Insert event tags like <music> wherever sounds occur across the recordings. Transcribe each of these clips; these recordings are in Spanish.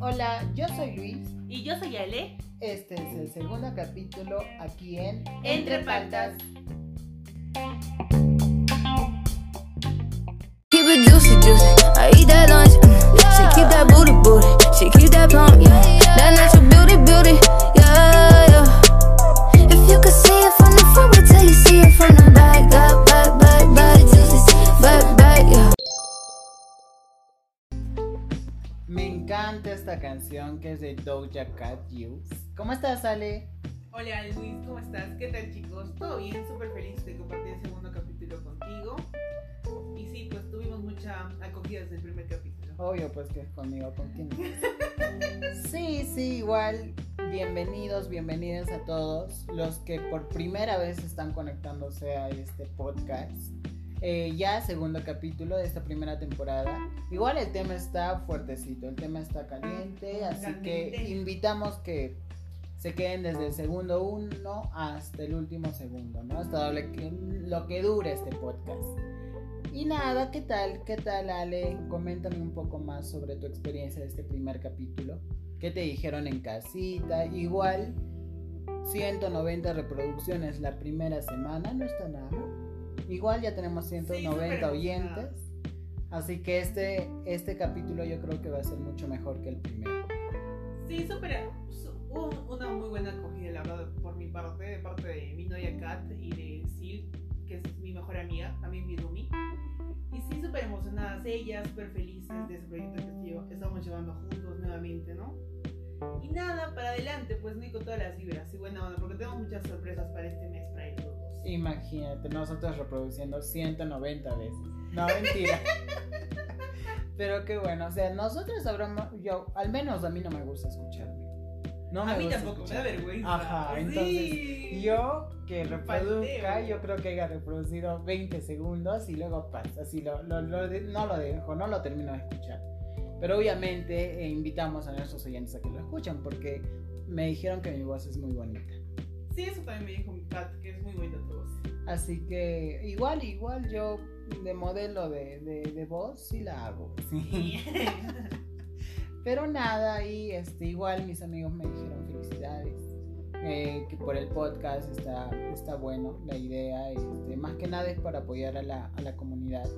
Hola, yo soy Luis. Y yo soy Ale. Este es el segundo capítulo aquí en Entre Paltas. Encanta esta canción que es de Doja Cat Juice. ¿Cómo estás, Ale? Hola Luis, ¿cómo estás? ¿Qué tal chicos? ¿Todo bien? Súper feliz de compartir el segundo capítulo contigo. Y sí, pues tuvimos mucha acogida desde el primer capítulo. Obvio, pues que es conmigo, ¿con quién? <laughs> Sí, sí, igual. Bienvenidos, bienvenidas a todos los que por primera vez están conectándose a este podcast. Eh, ya segundo capítulo de esta primera temporada. Igual el tema está fuertecito, el tema está caliente, así que invitamos que se queden desde el segundo uno hasta el último segundo, ¿no? Hasta lo que, lo que dure este podcast. Y nada, ¿qué tal? ¿Qué tal, Ale? Coméntame un poco más sobre tu experiencia de este primer capítulo. ¿Qué te dijeron en casita? Igual, 190 reproducciones la primera semana, no está nada. Igual ya tenemos 190 súper oyentes. Así que este, este capítulo yo creo que va a ser mucho mejor que el primero. Sí, súper. Hubo una muy buena acogida, la verdad, por mi parte, de parte de mi novia Kat y de Sil, que es mi mejor amiga, también mi roomie. Y sí, súper emocionadas ellas, súper felices de ese proyecto que estamos llevando juntos nuevamente, ¿no? Y nada, para adelante, pues, ni con todas las vibras y buena onda, porque tenemos muchas sorpresas para este mes, para dos. Imagínate, nosotros reproduciendo 190 veces. No, mentira. <laughs> Pero qué bueno, o sea, nosotros hablamos, yo, al menos a mí no me gusta escucharme. No me a mí gusta tampoco, me da vergüenza. Ajá, Sí. entonces yo que reproduzca, yo creo que haya reproducido 20 segundos y luego pasa, así lo, lo- lo no lo dejo, no lo termino de escuchar. Pero obviamente eh, invitamos a nuestros oyentes a que lo escuchen porque me dijeron que mi voz es muy bonita. Sí, eso también me dijo mi Kat, que es muy bonita tu voz. Así que igual, igual yo de modelo de, de, de voz sí la hago. sí. <laughs> Pero nada, y este, igual mis amigos me dijeron felicidades. eh, que por el podcast está, está bueno la idea. Este, más que nada es para apoyar a la, a la comunidad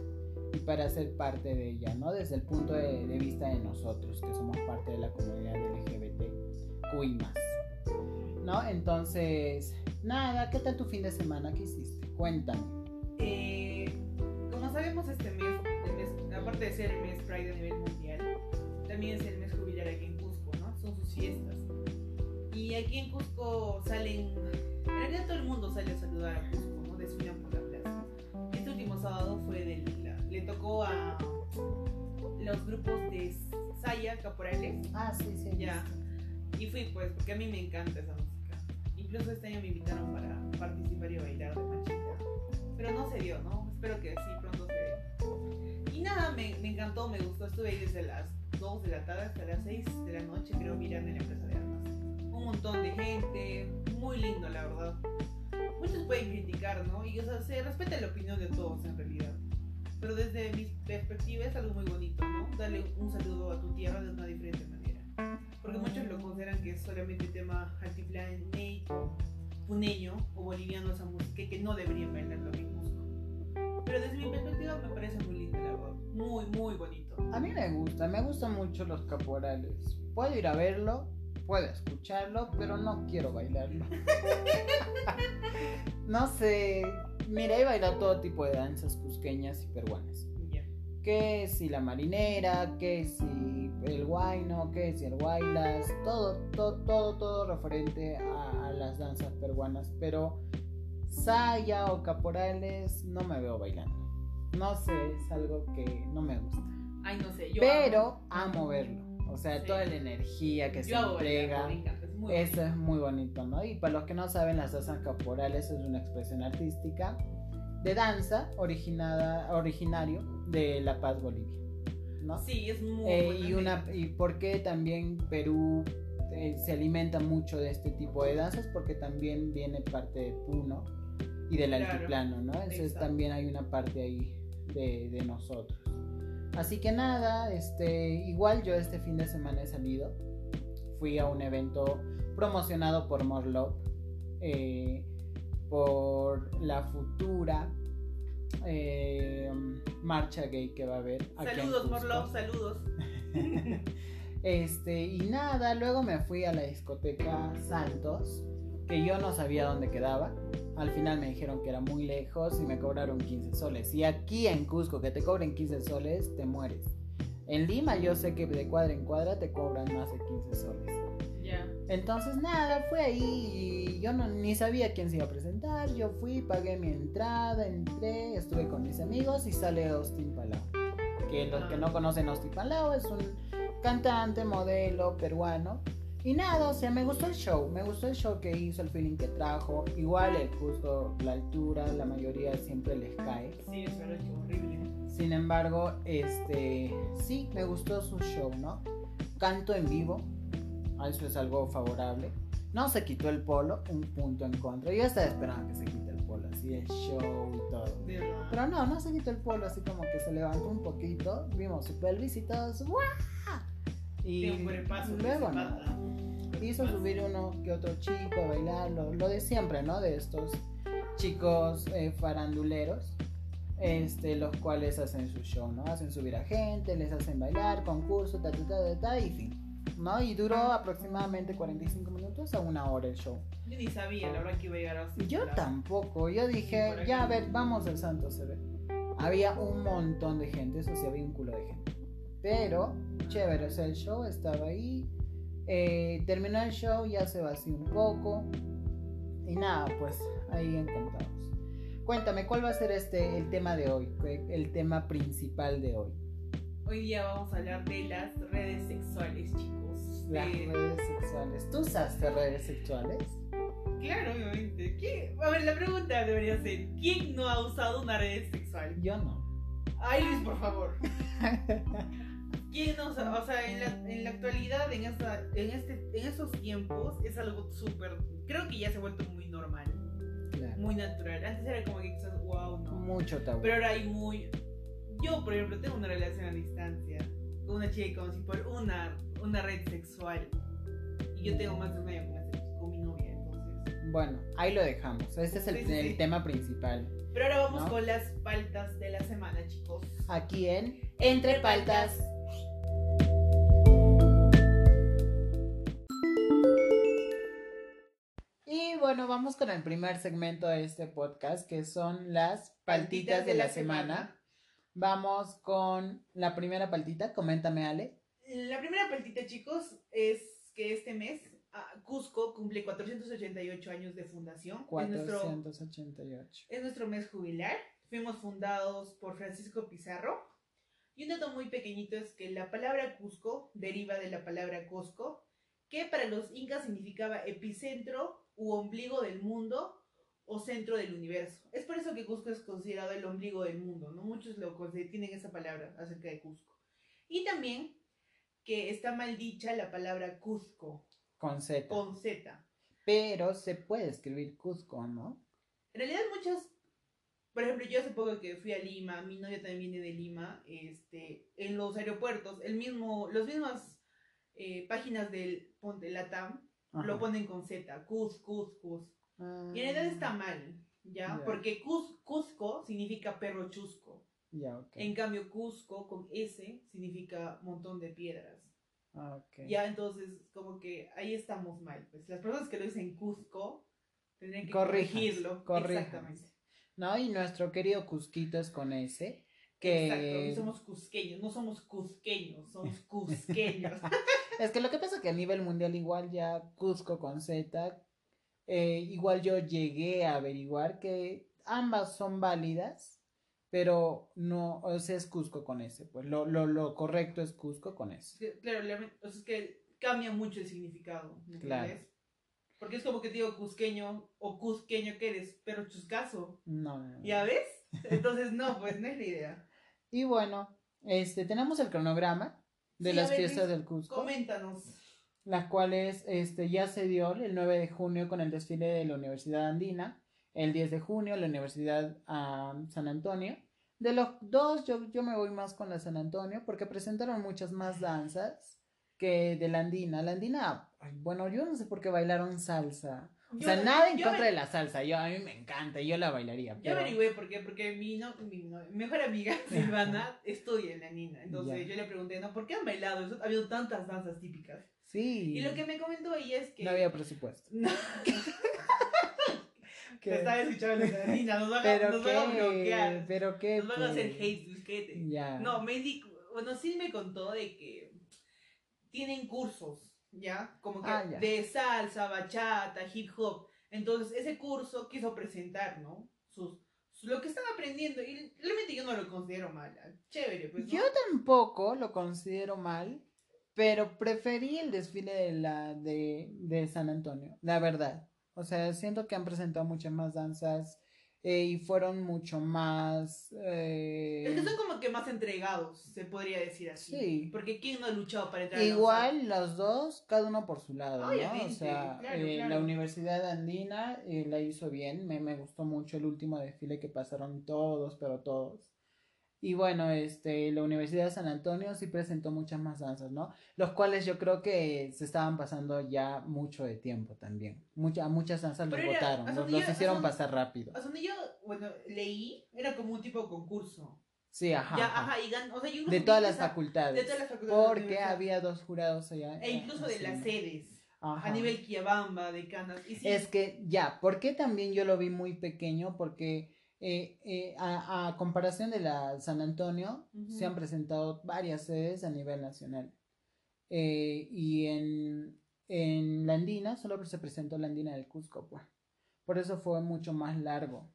y para ser parte de ella, ¿no? Desde el punto de, de vista de nosotros, que somos parte de la comunidad LGBTQI. ¿No? Entonces, nada, ¿qué tal tu fin de semana? ¿Qué hiciste? Cuéntame. Eh, como sabemos, este mes, el mes, aparte de ser el mes Pride a nivel mundial, también es el mes jubilar aquí en Cusco, ¿no? Son sus fiestas. Y aquí en Cusco salen, en realidad todo el mundo sale a saludar a Cusco, ¿no? Desfilan por la plaza. Este último sábado fue del, la- le tocó a los grupos de Saya Caporales Ah, sí, sí. Ya. Y fui pues, porque a mí me encanta esa música. Incluso este año me invitaron para participar y bailar de machita. Pero no se dio, ¿no? Espero que sí, pronto se dé. Y nada, me, me encantó, me gustó. Estuve ahí desde las 2 de la tarde hasta las 6 de la noche, creo, mirando en la empresa de armas. Un montón de gente, muy lindo, la verdad. Muchos pueden criticar, ¿no? Y o sea, se respeta la opinión de todos en realidad. Pero desde mi perspectiva es algo muy bonito, ¿no? Darle un saludo a tu tierra de una diferente manera. Porque muchos lo consideran que es solamente tema altiplaneico, puneño o boliviano esa música y que no deberían bailarlo aquí en Cusco. Pero desde mi perspectiva me parece muy lindo, la verdad. Muy, muy bonito. A mí me gusta, me gustan mucho los caporales. Puedo ir a verlo, puedo escucharlo, pero no quiero bailarlo. <laughs> no sé, mira, he bailado todo tipo de danzas cusqueñas y peruanas. Que si la marinera, que si el guayno, que si el guaylas, todo, todo, todo, todo referente a, a las danzas peruanas. Pero saya o caporales no me veo bailando. No sé, es algo que no me gusta. Ay, no sé, yo. Pero amo verlo. O sea, Sí. toda la energía que yo se entrega. bailar, me encanta, es muy Eso bonito. es muy bonito, ¿no? Y para los que no saben, las danzas caporales es una expresión artística de danza originada, originario de La Paz, Bolivia. ¿no? Sí, es muy Eh, y, una, y por qué también Perú eh, se alimenta mucho de este tipo de danzas, porque también viene parte de Puno y del Claro, altiplano, ¿no? Entonces exacto. también hay una parte ahí de, de nosotros. Así que nada, este, igual yo este fin de semana he salido. Fui a un evento promocionado por Morlop, eh, por la futura eh, marcha gay que va a haber. Saludos. Morlov, saludos. <laughs> Este, y nada, luego me fui a la discoteca Santos, que yo no sabía dónde quedaba. Al final me dijeron que era muy lejos y me cobraron 15 soles. Y aquí en Cusco, que te cobren 15 soles, te mueres. En Lima yo sé que de cuadra en cuadra te cobran más de 15 soles. Entonces nada, fue ahí y yo no, ni sabía quién se iba a presentar. Yo fui, pagué mi entrada, entré, estuve con mis amigos y sale Austin Palau. Que los que no conocen Austin Palau es un cantante, modelo peruano. Y nada, o sea, me gustó el show, me gustó el show que hizo, el feeling que trajo. Igual el Cusco, la altura, la mayoría siempre les cae. Sí, es verdad que horrible. Sin embargo, este sí, me gustó su show, ¿no? Canto en vivo, eso es algo favorable. No se quitó el polo, un punto en contra. Yo estaba esperando que se quite el polo, así el show y todo. Pero no, no se quitó el polo, así como que se levantó un poquito. Vimos su pelvis y todos. ¡guau! Y luego, ¿no? Hizo subir uno que otro chico a bailar, lo, lo de siempre, ¿no? De estos chicos eh, faranduleros, este, los cuales hacen su show, ¿no? Hacen subir a gente, les hacen bailar, concurso, ta, ta, ta, ta, y fin, ¿no? Y duró aproximadamente 45 minutos a una hora el show. Yo ni sabía, la verdad, que iba a llegar a Austin Yo tampoco, yo dije, ya a ver, vamos al Santo se ve. Había un montón de gente, eso sí, había un culo de gente. Pero, chévere, o sea, el show estaba ahí. eh, terminó el show, ya se vació un poco. Y nada, pues ahí encantados. Cuéntame, ¿cuál va a ser este el tema de hoy? El tema principal de hoy. Hoy día vamos a hablar de las redes sexuales, chicos. Las De- redes sexuales. ¿Tú usaste redes sexuales? Claro, obviamente. ¿Quién- A ver, la pregunta debería ser: ¿quién no ha usado una red sexual? Yo no. Ay, Luis, por favor. ¿Quién no usa? O sea, en la, en la actualidad, en, esta, en, este, en estos tiempos, es algo súper. Creo que ya se ha vuelto muy normal, Claro. muy natural. Antes era como que quizás, wow, no. Mucho tabú. Pero ahora hay muy. Yo, por ejemplo, tengo una relación a distancia con una chica que conocí por una, una red sexual. Y yo tengo más de un año con, con mi novia, entonces. Bueno, ahí lo dejamos. Este es el, Sí, sí, el sí. tema principal. Pero ahora vamos ¿No? con las paltas de la semana, chicos. Aquí en Entre Paltas. Y bueno, vamos con el primer segmento de este podcast, que son las paltitas de la semana. Vamos con la primera paltita. Coméntame, Ale. La primera paltita, chicos, es que este mes ah, Cusco cumple 488 años de fundación. Es nuestro, 488. es nuestro mes jubilar. Fuimos fundados por Francisco Pizarro. Y un dato muy pequeñito es que la palabra Cusco deriva de la palabra Cusco, que para los incas significaba epicentro u ombligo del mundo o centro del universo. Es por eso que Cusco es considerado el ombligo del mundo, ¿no? Muchos lo tienen esa palabra acerca de Cusco. Y también que está mal dicha la palabra Cusco, Con Z. con Z. Pero se puede escribir Cusco, ¿no? En realidad muchas, por ejemplo, yo hace poco que fui a Lima, mi novia también viene de Lima, este, en los aeropuertos, el mismo, las mismas eh, páginas del Ponte Latam Ajá. lo ponen con Z, Cus, Cus, Cus. Ah, Y en realidad está mal, ¿ya? Porque Cus, Cusco significa perro chusco. Ya. En cambio, Cusco con S significa montón de piedras. Ah. Ya, entonces, como que ahí estamos mal. Pues las personas que lo dicen Cusco tendrían que corregirlo. Exactamente. ¿no? Y nuestro querido Cusquito es con Exacto, que y somos cusqueños, no somos cusqueños, somos <laughs> cusqueños. es que lo que pasa es que a nivel mundial igual ya Cusco con Z, eh, igual yo llegué a averiguar que ambas son válidas, pero no, o sea, es Cusco con ese, pues lo, lo, lo correcto es Cusco con Es ese. claro, la- o sea, es que cambia mucho el significado, ¿me Claro. entiendes? Porque es como que te digo cusqueño o cusqueño que eres, pero chuscaso. No, no, no. ¿Ya ves? Entonces, no, pues no es la idea. Y bueno, este, tenemos el cronograma de Sí, las ver, fiestas del Cusco. Coméntanos. Las cuales este, ya se dio el 9 de junio con el desfile de la Universidad Andina, el 10 de junio la Universidad San Antonio, De los dos, yo, yo me voy más con la San Antonio porque presentaron muchas más danzas que de la Andina. La Andina, bueno, yo no sé por qué bailaron salsa. O Yo- sea, nada en contra me- de la salsa. Yo, a mí me encanta, yo la bailaría. Yo Pero... averigüé por qué, porque mi, no, mi, no- mejor amiga <laughs> Silvana estudia en la Nina. Entonces yo le pregunté, ¿no? ¿Por qué han bailado? Eso, ha habido tantas danzas típicas. Sí. Y lo que me comentó ella es que. No había presupuesto. No, <laughs> ¿Qué? te estaba escuchando la Nina, nos van a, nos van a qué, bloquear. pero qué. Nos van a hacer pues? hate, disquete. Ya. No, me di, bueno, sí me contó de que tienen cursos, ¿ya? Como que Ah, ya. de salsa, bachata, hip hop. Entonces, ese curso quiso presentar, ¿no? Sus, su- lo que están aprendiendo. Y realmente yo no lo considero mal. ah, Chévere, pues. ¿no? Yo tampoco lo considero mal, pero preferí el desfile de la de, de San Antonio, la verdad. O sea, siento que han presentado muchas más danzas eh, y fueron mucho más eh, Es que son como que más entregados, se podría decir así. Sí. Porque ¿quién no ha luchado para entrar a la Igual los dos, cada uno por su lado, O sea, claro, eh, claro. la Universidad Andina eh, la hizo bien, me, me gustó mucho el último desfile que pasaron todos, pero todos. Y bueno, este, la Universidad de San Antonio sí presentó muchas más danzas, ¿no? Los cuales yo creo que se estaban pasando ya mucho de tiempo también. Mucha, muchas danzas los era- hasta los, hicieron pasar rápido. Hasta donde yo, bueno, leí, era como un tipo de concurso. Sí, ajá. ya, ajá. ajá, y gan- o sea, yo incluso De todas las esa- facultades. De todas las facultades. de la Porque había dos jurados allá. E incluso de así, las sedes. Ajá. A nivel Kiabamba, de Canas. Y sí, Es que ya, ¿por qué también yo lo vi muy pequeño? Porque eh, eh, a, a comparación de la San Antonio, se han presentado varias sedes a nivel nacional. Eh, y en, en la Andina solo se presentó la Andina del Cusco, pues. Por eso fue mucho más largo.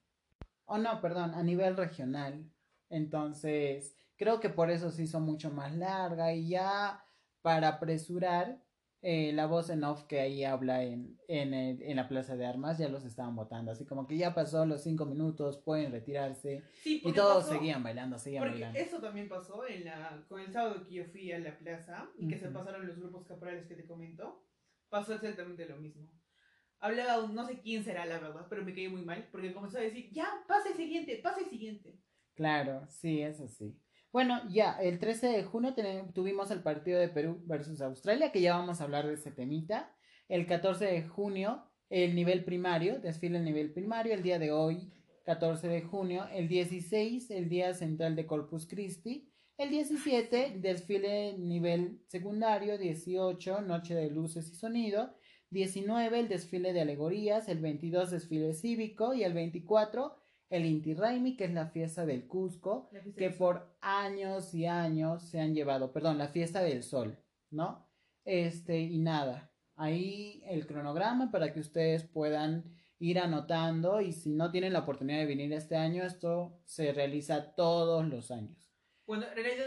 Oh, no, perdón, a nivel regional. Entonces, creo que por eso se hizo mucho más larga y ya para apresurar eh, la voz en off que ahí habla en, en, la Plaza de Armas ya los estaban votando. Así como que ya pasó los cinco minutos, pueden retirarse. sí, Y todos pasó- seguían bailando, seguían Porque bailando. eso también pasó en la, con el sábado que yo fui a la plaza y que se pasaron los grupos caporales que te comento. Pasó exactamente lo mismo. Hablaba, un- no sé quién será la verdad, pero me cayó muy mal porque comenzó a decir, ya, pasa el siguiente, pasa el siguiente. Claro, sí, eso sí. Bueno, ya, el 13 de junio tuvimos el partido de Perú versus Australia, que ya vamos a hablar de ese temita. El 14 de junio, el nivel primario, desfile el nivel primario, el día de hoy, 14 de junio. El 16, el día central de Corpus Christi. El 17, desfile nivel secundario. 18, noche de luces y sonido. 19, el desfile de alegorías. El 22, desfile cívico. Y el 24, el Inti Raymi, que es la fiesta del Cusco, fiesta que del- por años y años se han llevado, perdón, la fiesta del sol, ¿no? Este, y nada, ahí el cronograma para que ustedes puedan ir anotando y si no tienen la oportunidad de venir este año, esto se realiza todos los años. Bueno, en realidad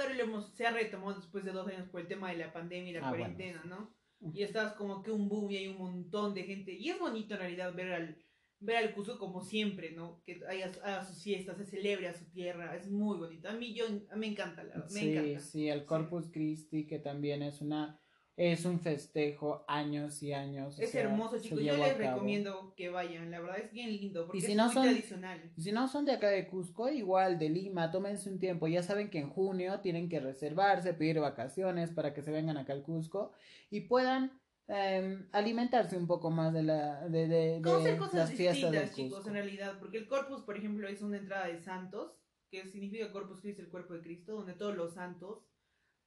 se ha retomado después de dos años por el tema de la pandemia y la Ah, bueno. cuarentena, ¿no? Y estás como que un boom y hay un montón de gente. Y es bonito en realidad ver al, ver al Cusco como siempre, ¿no? Que haya, haga sus fiestas, se celebre a su tierra. Es muy bonito. A mí yo, me encanta, la. Me sí, encanta. sí, el Corpus Christi, que también es una, es un festejo años y años. o Es sea, hermoso, chicos. Yo les recomiendo que vayan. La verdad es bien lindo porque Y si es no muy son- tradicional. Y Si no son de acá de Cusco, igual de Lima, tómense un tiempo. Ya saben que en junio tienen que reservarse, pedir vacaciones para que se vengan acá al Cusco y puedan em, alimentarse un poco más de la de, de- de cosas las fiestas distintas, chicos, en realidad. Porque el Corpus, por ejemplo, es una entrada de santos, que significa Corpus Christi, el cuerpo de Cristo, donde todos los santos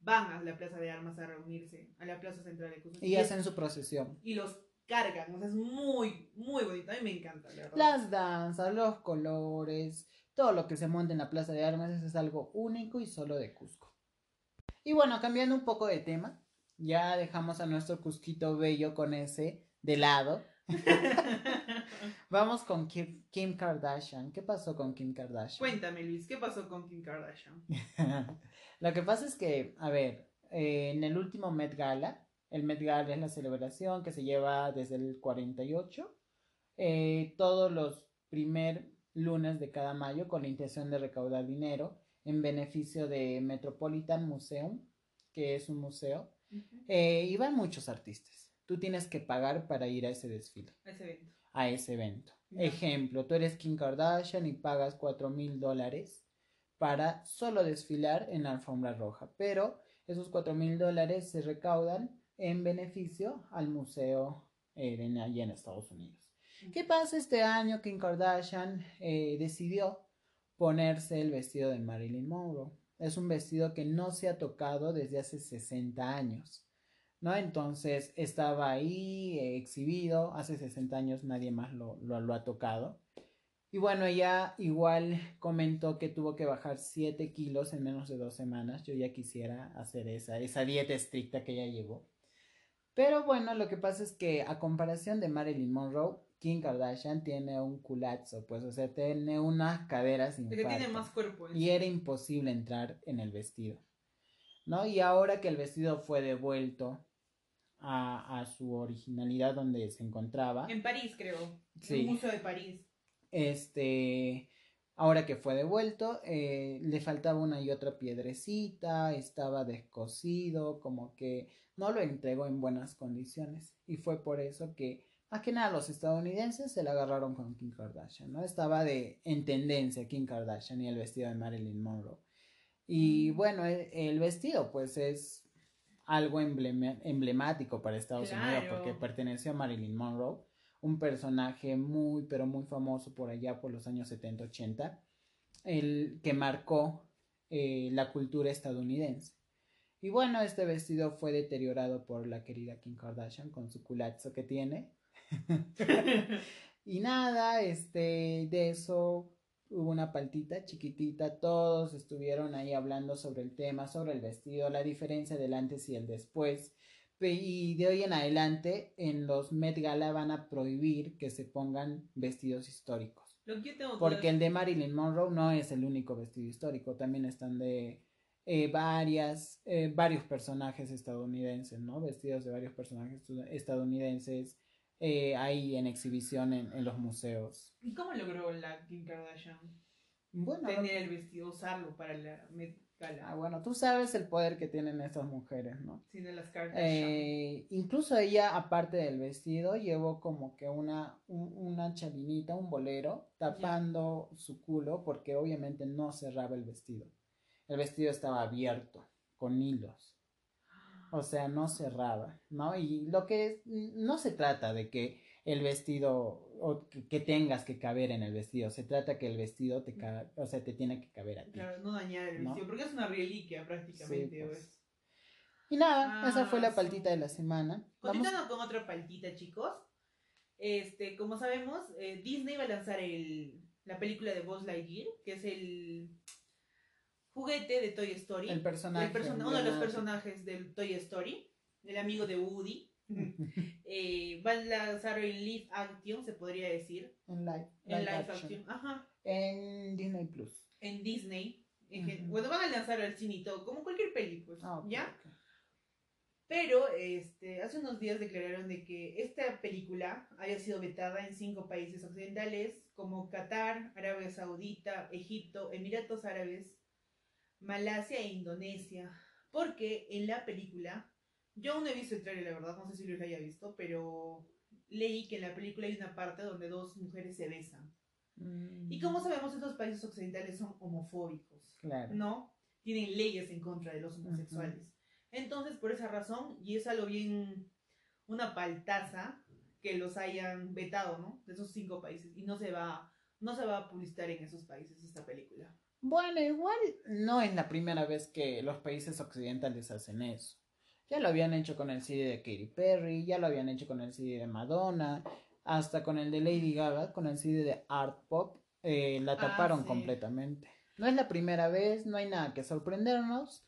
van a la plaza de armas a reunirse, a la plaza central de Cusco. Y es- hacen su procesión. y los cargan, o sea, es muy, muy bonito. A mí me encanta, la verdad. Las danzas, los colores, todo lo que se monta en la Plaza de Armas eso es algo único y solo de Cusco. Y bueno, cambiando un poco de tema, ya dejamos a nuestro Cusquito bello con ese de lado. <laughs> Vamos con Kim, Kim Kardashian. ¿Qué pasó con Kim Kardashian? Cuéntame, Luis, ¿qué pasó con Kim Kardashian? <laughs> Lo que pasa es que, a ver, eh, en el último Met Gala, el Met Gala es la celebración que se lleva desde el 48, eh, todos los primer lunes de cada mayo con la intención de recaudar dinero en beneficio de Metropolitan Museum, que es un museo, eh, y van muchos artistas. Tú tienes que pagar para ir a ese desfile Ese evento. a ese evento. Ejemplo, tú eres Kim Kardashian y pagas cuatro mil dólares para solo desfilar en la alfombra roja. Pero esos 4 mil dólares se recaudan en beneficio al museo eh, de allí en Estados Unidos. ¿Qué pasa este año? Kim Kardashian eh, decidió ponerse el vestido de Marilyn Monroe. Es un vestido que no se ha tocado desde hace 60 años. ¿no? Entonces estaba ahí eh, exhibido, hace 60 años nadie más lo, lo, ha tocado. Y bueno, ella igual comentó que tuvo que bajar 7 kilos en menos de dos semanas. Yo ya quisiera hacer esa, esa dieta estricta que ella llevó. Pero bueno, lo que pasa es que a comparación de Marilyn Monroe, Kim Kardashian tiene un culazo, pues, o sea, tiene unas caderas que tiene más cuerpo. Y era imposible entrar en el vestido, ¿no? Y ahora que el vestido fue devuelto a, su originalidad donde se encontraba. En París, creo. Sí. En el Museo de París. Este, ahora que fue devuelto, eh, le faltaba una y otra piedrecita, estaba descosido, como que no lo entregó en buenas condiciones. Y fue por eso que más que nada los estadounidenses se la agarraron con Kim Kardashian, ¿no? Estaba de, en tendencia Kim Kardashian y el vestido de Marilyn Monroe. Y mm. bueno, el, vestido pues es algo emblemático para Estados Unidos porque perteneció a Marilyn Monroe, un personaje muy pero muy famoso por allá por los años 70-80, el que marcó eh, la cultura estadounidense. Y bueno, este vestido fue deteriorado por la querida Kim Kardashian con su culazo que tiene. <laughs> y nada, este, de eso hubo una paltita chiquitita, todos estuvieron ahí hablando sobre el tema, sobre el vestido, la diferencia del antes y el después. Y de hoy en adelante en los Met Gala van a prohibir que se pongan vestidos históricos. Porque el de Marilyn Monroe no es el único vestido histórico, también están de eh, varias, eh, varios personajes estadounidenses, ¿no? Vestidos de varios personajes estadounidenses eh, ahí en exhibición en, los museos. ¿Y cómo logró la Kim Kardashian bueno, tener el vestido, usarlo para la Met Ah, bueno, tú sabes el poder que tienen estas mujeres, ¿no? Sí, de las eh, incluso ella, aparte del vestido, llevó como que una, una chavinita, un bolero, tapando su culo porque obviamente no cerraba el vestido. El vestido estaba abierto, con hilos. O sea, no cerraba, ¿no? Y lo que no se trata de que el vestido o que, tengas que caber en el vestido, se trata que el vestido te o sea, te tiene que caber a ti. Claro, no dañar el vestido, porque es una reliquia prácticamente. Pues. Y nada, esa fue la ah, paltita de la semana. Continuando con otra paltita, chicos. Este, como sabemos, eh, Disney va a lanzar el, la película de Buzz Lightyear, que es el juguete de Toy Story. El personaje. uno de los personajes del Toy Story, el amigo de Woody. <laughs> eh, va a lanzar en live action, se podría decir. En live, en live action. Ajá. En Disney Plus. En Disney. Bueno, van a lanzar al cine y todo, como cualquier película, pues, ah, ¿ya? Pero este, hace unos días declararon de que esta película haya sido vetada en cinco países occidentales como Qatar, Arabia Saudita, Egipto, Emiratos Árabes, Malasia e Indonesia, porque en la película, yo aún no he visto el trailer, la verdad, no sé si lo haya visto, pero leí que en la película hay una parte donde dos mujeres se besan. Y mm. como sabemos, estos países occidentales son homofóbicos, ¿no? Tienen leyes en contra de los homosexuales. Entonces, por esa razón, y es algo bien, una paltaza que los hayan vetado, ¿no? De esos cinco países. Y no se va, no se va a publicitar en esos países esta película. Bueno, igual no es la primera vez que los países occidentales hacen eso. Ya lo habían hecho con el CD de Katy Perry, ya lo habían hecho con el CD de Madonna, hasta con el de Lady Gaga, con el CD de Art Pop, eh, la ah, taparon completamente. No es la primera vez, no hay nada que sorprendernos,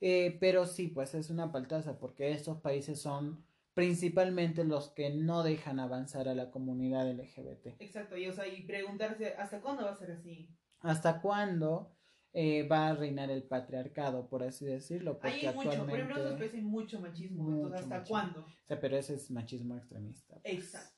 eh, pero sí, pues es una paltaza, porque estos países son principalmente los que no dejan avanzar a la comunidad LGBT. Exacto, y, o sea, y preguntarse, ¿hasta cuándo va a ser así? Hasta cuándo eh, va a reinar el patriarcado, por así decirlo. Porque hay mucho, por ejemplo, en hay mucho machismo, entonces ¿hasta cuándo? O sea, pero ese es machismo extremista. Pues. Exacto.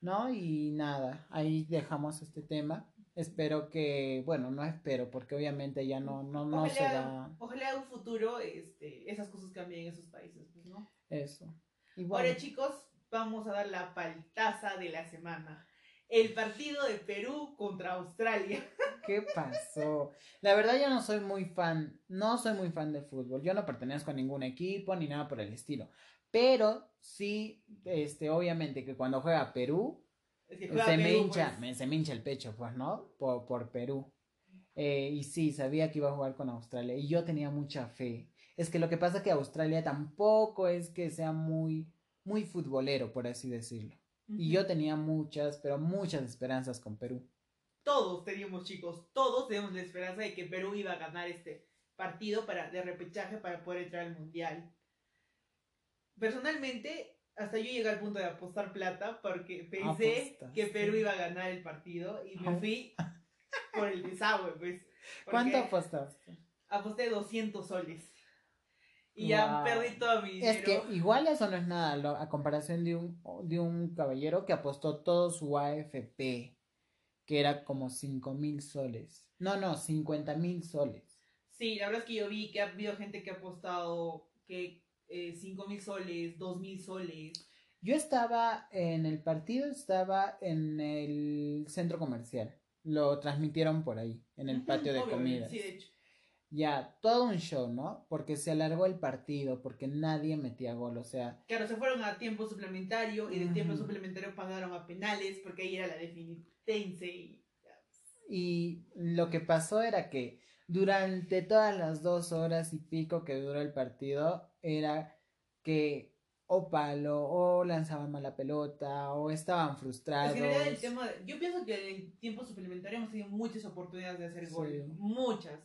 ¿No? Y nada, ahí dejamos este tema. Espero que, bueno, no espero, porque obviamente ya no, no, no se va. Ojalá en un futuro este, esas cosas cambien en esos países, pues, ¿no? Eso. Y Ahora, chicos, vamos a dar la paltaza de la semana. El partido de Perú contra Australia. <laughs> ¿Qué pasó? La verdad yo no soy muy fan, no soy muy fan de fútbol. Yo no pertenezco a ningún equipo ni nada por el estilo. Pero sí, este, obviamente que cuando juega Perú, Es que juega se, me hincha, pues. me- se me hincha el pecho, pues, ¿no? Por, por Perú. Eh, y sí, sabía que iba a jugar con Australia. Y yo tenía mucha fe. Es que lo que pasa es que Australia tampoco es que sea muy, muy futbolero, por así decirlo. Y yo tenía muchas, pero muchas esperanzas con Perú. Todos teníamos, chicos, todos teníamos la esperanza de que Perú iba a ganar este partido para, de repechaje para poder entrar al Mundial. Personalmente, hasta yo llegué al punto de apostar plata porque pensé que Perú iba a ganar el partido y me fui por el desagüe, pues. ¿Cuánto apostaste? Aposté 200 soles. Y Wow. perdí todo mi dinero. Es que igual eso no es nada lo- a comparación de un, de un caballero que apostó todo su AFP, que era como 5 mil soles. No, no, 50 mil soles. Sí, la verdad es que yo vi que ha habido gente que ha apostado que eh, 5 mil soles, 2 mil soles. Yo estaba en el partido, estaba en el centro comercial. Lo transmitieron por ahí, en el patio de comidas. Sí, de hecho. Ya, todo un show, ¿no? Porque se alargó el partido, porque nadie metía gol, o sea, Claro, se fueron a tiempo suplementario y del tiempo suplementario pasaron a penales porque ahí era la definitense y Y lo que pasó era que durante todas las dos horas y pico que duró el partido, era que o palo, o lanzaban mala pelota, o estaban frustrados. Es que en realidad el tema, de- yo pienso que en el tiempo suplementario hemos tenido muchas oportunidades de hacer gol, muchas.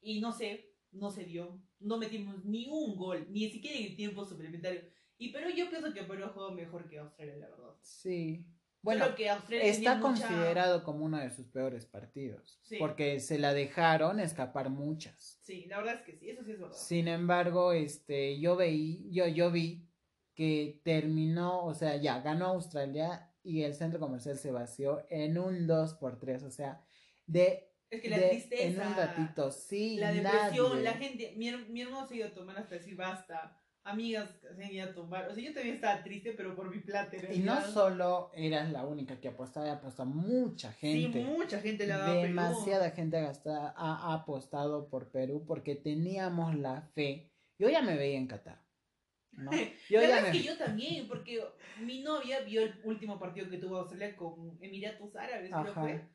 Y no sé, no se dio, no metimos ni un gol, ni siquiera en el tiempo suplementario. Y pero yo pienso que Perú jugado mejor que Australia, la verdad. Sí. Bueno, que Australia está mucha- considerado como uno de sus peores partidos, Sí. porque se la dejaron escapar muchas. Sí, la verdad es que sí, eso sí es verdad. Sin embargo, este, yo veí, yo, yo vi que terminó, o sea, ya ganó Australia y el centro comercial se vació en un 2 por 3 o sea, de, Es que la de- tristeza, en un ratito, sí, la depresión, nadie. la gente, mi, mi hermano se iba a tomar hasta decir basta, amigas se ido a tomar, o sea, yo también estaba triste, pero por mi plata. Y no solo eras la única que apostaba, apostó mucha gente. Sí, mucha gente le ha dado a Perú. Demasiada gente ha, gastado- ha, apostado por Perú porque teníamos la fe. Yo ya me veía en Qatar. ¿no? <laughs> Yo la verdad me... es que yo también, porque mi novia vio el último partido que tuvo Australia con Emiratos Árabes, creo Ajá.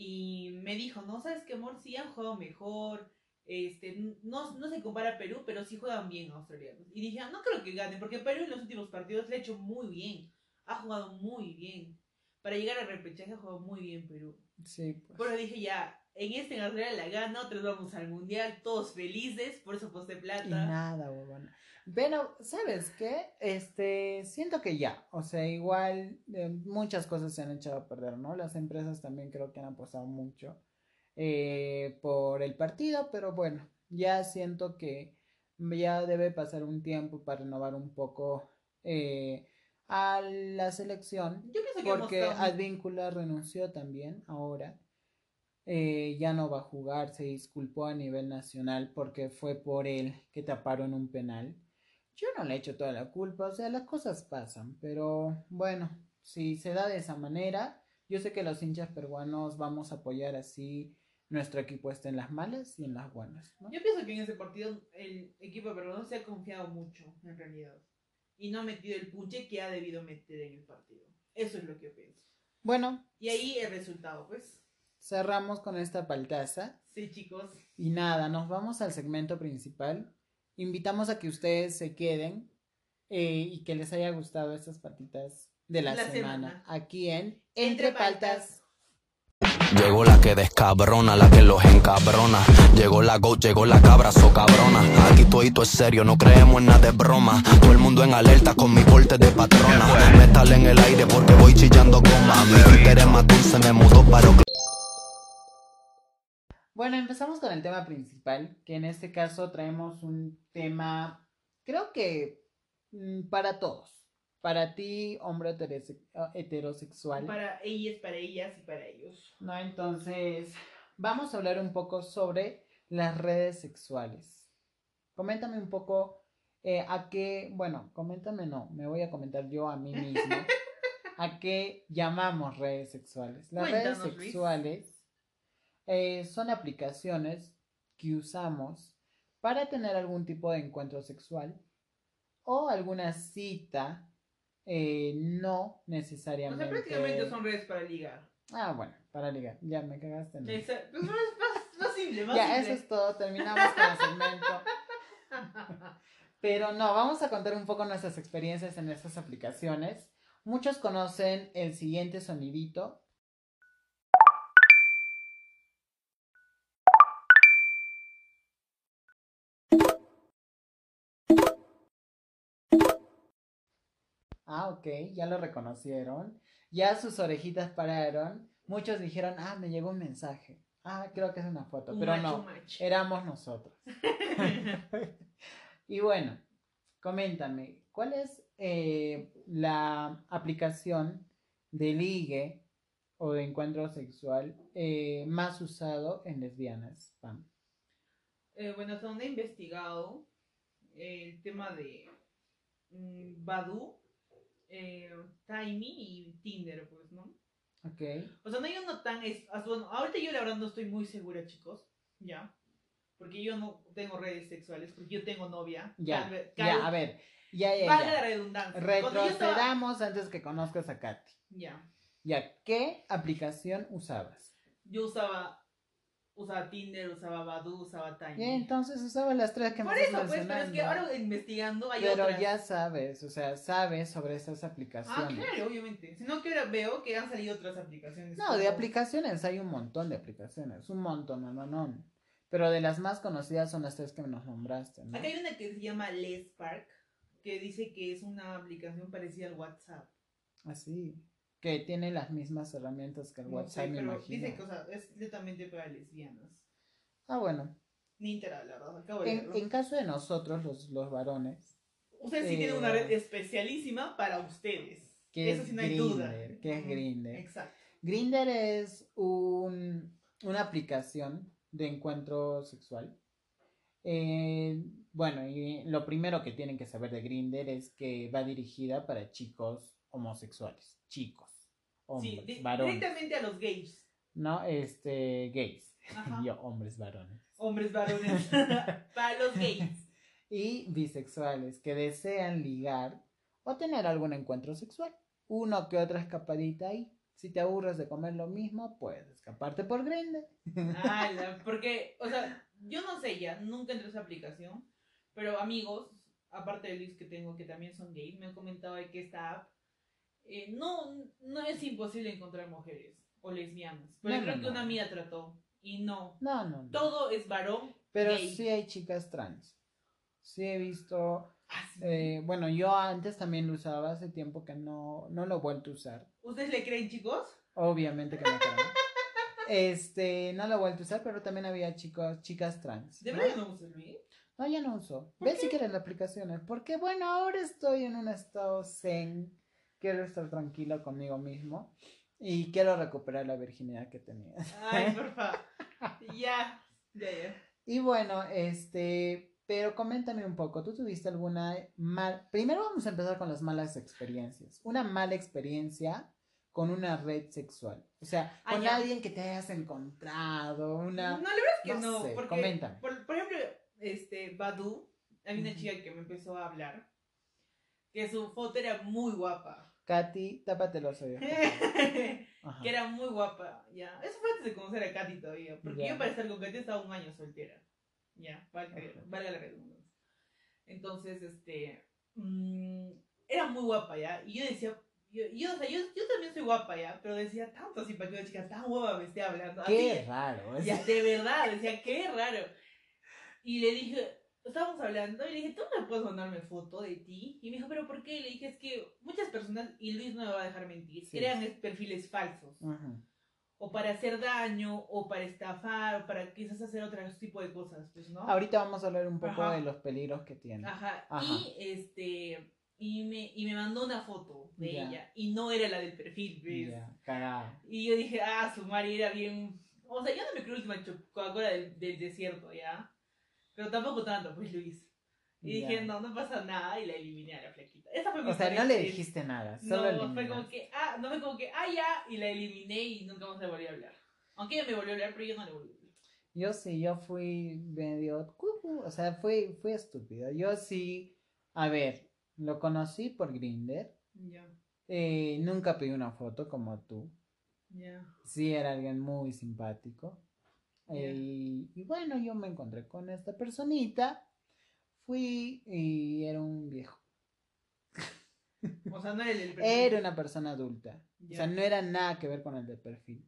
Y me dijo, no, ¿sabes qué, amor? Sí han jugado mejor. Este, no, no se compara a Perú, pero sí juegan bien australianos. Y dije, ah, no creo que ganen, porque Perú en los últimos partidos le ha hecho muy bien. Ha jugado muy bien. Para llegar al repechaje ha jugado muy bien Perú. Sí, pues. Por eso dije, ya, en este en Australia la gana, otros vamos al mundial, todos felices, por eso posté Y plata. nada, huevona. Pero, ¿sabes qué? Este, siento que ya, o sea, igual eh, muchas cosas se han echado a perder, ¿no? Las empresas también creo que han apostado mucho eh, por el partido, pero bueno, ya siento que ya debe pasar un tiempo para renovar un poco eh, a la selección, Yo pienso que porque Advíncula renunció también ahora. Eh, ya no va a jugar, se disculpó a nivel nacional porque fue por él que taparon un penal. Yo no le echo toda la culpa, o sea, las cosas pasan, pero bueno, si se da de esa manera, yo sé que los hinchas peruanos vamos a apoyar así nuestro equipo esté en las malas y en las buenas. ¿no? Yo pienso que en ese partido el equipo peruano se ha confiado mucho, en realidad. Y no ha metido el punche que ha debido meter en el partido. Eso es lo que yo pienso. Bueno, Y ahí el resultado, pues. cerramos con esta paltaza. Sí, chicos. Y nada, nos vamos al segmento principal. Invitamos a que ustedes se queden eh, y que les haya gustado estas patitas de la, La semana. semana. Aquí en Entre Entre Paltas. Llegó la que descabrona, la que los encabrona. Llegó la go, llegó la cabra, so cabrona. Aquí todo es serio, no creemos en nada de broma. Todo el mundo en alerta con mi porte de patrona. Metal en el aire porque voy chillando goma. Mi más dulce, me mudó para Bueno, empezamos con el tema principal, que en este caso traemos un tema, creo que mm, para todos. Para ti, hombre heterose- heterosexual. Para ellas, para ellas y para ellos. No, entonces, vamos a hablar un poco sobre las redes sexuales. Coméntame un poco eh, a qué, bueno, coméntame no, me voy a comentar yo a mí mismo. <laughs> a qué llamamos redes sexuales. Las Cuéntanos, redes Luis. Eh, son aplicaciones que usamos para tener algún tipo de encuentro sexual o alguna cita, eh, no O necesariamente. sea, prácticamente son redes para ligar. Ah, bueno, para ligar. Ya me cagaste. el- Esa- Pues más, más, más simple, más Ya, eso es todo. Terminamos con el segmento. <laughs> Pero no, vamos a contar un poco nuestras experiencias en estas aplicaciones. Muchos conocen el siguiente sonidito. Ah, ok, ya lo reconocieron. Ya sus orejitas pararon. Muchos dijeron, ah, me llegó un mensaje. Ah, creo que es una foto, Un pero macho, no, macho. éramos nosotros. <laughs> <laughs> y bueno, coméntame, ¿cuál es eh, la aplicación de ligue o de encuentro sexual eh, más usado en lesbianas, Pam? Eh, bueno, donde he investigado el tema de mm, Badu, eh, Timey y Tinder, pues, ¿no? Ok, O sea, no hay uno tan... Es, bueno, ahorita yo la verdad no estoy muy segura, chicos, ya. Porque yo no tengo redes sexuales, porque yo tengo novia. ya, Tal vez- ya, a ver, ya, ya, Valga la redundancia. Estaba- Retrocedamos antes que conozcas a Katy. Ya. Ya, ¿qué aplicación usabas? Yo usaba... Usaba Tinder, usaba Badu, usaba Timey. Y entonces usabas las tres que me Por eso, pues, pero es que ahora investigando hay Pero otras. ya sabes, o sea, sabes sobre estas Ah, aplicaciones. claro, obviamente. Sino que ahora veo que han salido otras aplicaciones. No, de aplicaciones hay un montón de aplicaciones, un montón, no, no, no. Pero de las más conocidas son las tres que nos nombraste, ¿no? Acá hay una que se llama Les Park, que dice que es una aplicación parecida al WhatsApp. Así, que tiene las mismas herramientas que el No WhatsApp, sé, me imagino. dice que o sea, es netamente para lesbianas. Ah, bueno. Ni entera, la verdad. Acabo de En, caso de nosotros, los, los varones, Ustedes sí eh, tienen una red especialísima para ustedes. que Eso es sí no hay duda. Que es Ujú, Grindr. Exacto. Grinder es un, una aplicación de encuentro sexual. Eh, bueno, y lo primero que tienen que saber de Grinder es que va dirigida para chicos homosexuales, chicos, hombres, Sí, varones, directamente a los gays. no, este, gays, Ajá. <laughs> yo, hombres, varones, Hombres varones. <laughs> <laughs> para los gays. y bisexuales que desean ligar o tener algún encuentro sexual, uno que otra escapadita ahí. Si te aburres de comer lo mismo, puedes escaparte por Grinder. Ala, porque, o sea, yo no sé ya, nunca entré a esa aplicación, pero amigos, aparte de Luis que tengo que también son gays, me han comentado de que esta app eh, no, no es imposible encontrar mujeres o lesbianas. Pero No, creo no, que una amiga trató y no. No, no, no. Todo es varón. Pero gay. sí hay chicas trans. Sí he visto. Ah, sí. eh, bueno, yo antes también lo usaba, hace tiempo que no, no lo he vuelto a usar. ¿Ustedes le creen, chicos? Obviamente que no creo. Este, no lo he vuelto a usar, pero también había chicos, chicas trans. ¿De verdad no usas Luis? No, ya no uso. ¿Por Ve si quieres las aplicaciones. Porque bueno, ahora estoy en un estado zen. Quiero estar tranquilo conmigo mismo. Y quiero recuperar la virginidad que tenía. Ay, <laughs> por favor. ya, ya, ya. Y bueno, este, pero coméntame un poco, ¿tú tuviste alguna mal... Primero vamos a empezar con las malas experiencias. Una mala experiencia con una red sexual. O sea, Ah, con alguien que te hayas encontrado, una... No, la verdad es que no no. sé, porque, coméntame. Por, por ejemplo, este, Badu, hay una chica que me empezó a hablar, que su foto era muy guapa. Katy, tápate los <laughs> favor. que era muy guapa, ya. Eso fue antes de conocer a Katy todavía, porque Ya. yo para estar con Katy estaba un año soltera. Ya, valga, la redundancia. Entonces, este, mm, era muy guapa, ya. Y yo decía, yo, yo, o sea, yo, yo también soy guapa, ya, pero decía tanto así para que una chica tan guapa me esté hablando. Así, Qué raro. es- ya, de verdad, decía, qué raro. Y le dije, estábamos hablando y le dije, ¿tú me puedes mandarme foto de ti? Y me dijo, ¿pero por qué? Le dije, es que muchas personas, y Luis no me va a dejar mentir, Sí. crean es- perfiles falsos. Ujú. O para hacer daño, o para estafar, o para quizás hacer otro tipo de cosas, pues, ¿no? Ahorita vamos a hablar un poco Ajá. de los peligros que tiene. Ajá. Ajá. Y este. Y me, y me mandó una foto de ella. Y no era la del perfil, ¿ves? Cagada. Y yo dije, ah, su Mari era bien. O sea, yo no me creo última Coca-Cola del, del desierto, ¿ya? Pero tampoco tanto, pues Luis. Y Ya. dije, no, no pasa nada y la eliminé a la flaquita. Esa fue mi O sea, no le dijiste nada, solo No, fue como que, ah, no fue como que, ah, ya, y la eliminé y nunca más le volví a hablar. Aunque ella me volvió a hablar, pero yo no le volví a hablar. Yo sí, yo fui medio cucu, o sea, fui, fui estúpido. Yo sí, a ver, lo conocí por Grinder. Ya, nunca pedí una foto como tú. ya. Sí, era alguien muy simpático. Y, bueno, yo me encontré con esta personita. Fui y era un viejo. O sea, no era el perfil. Era una persona adulta. O sea, no era nada que ver con el de perfil.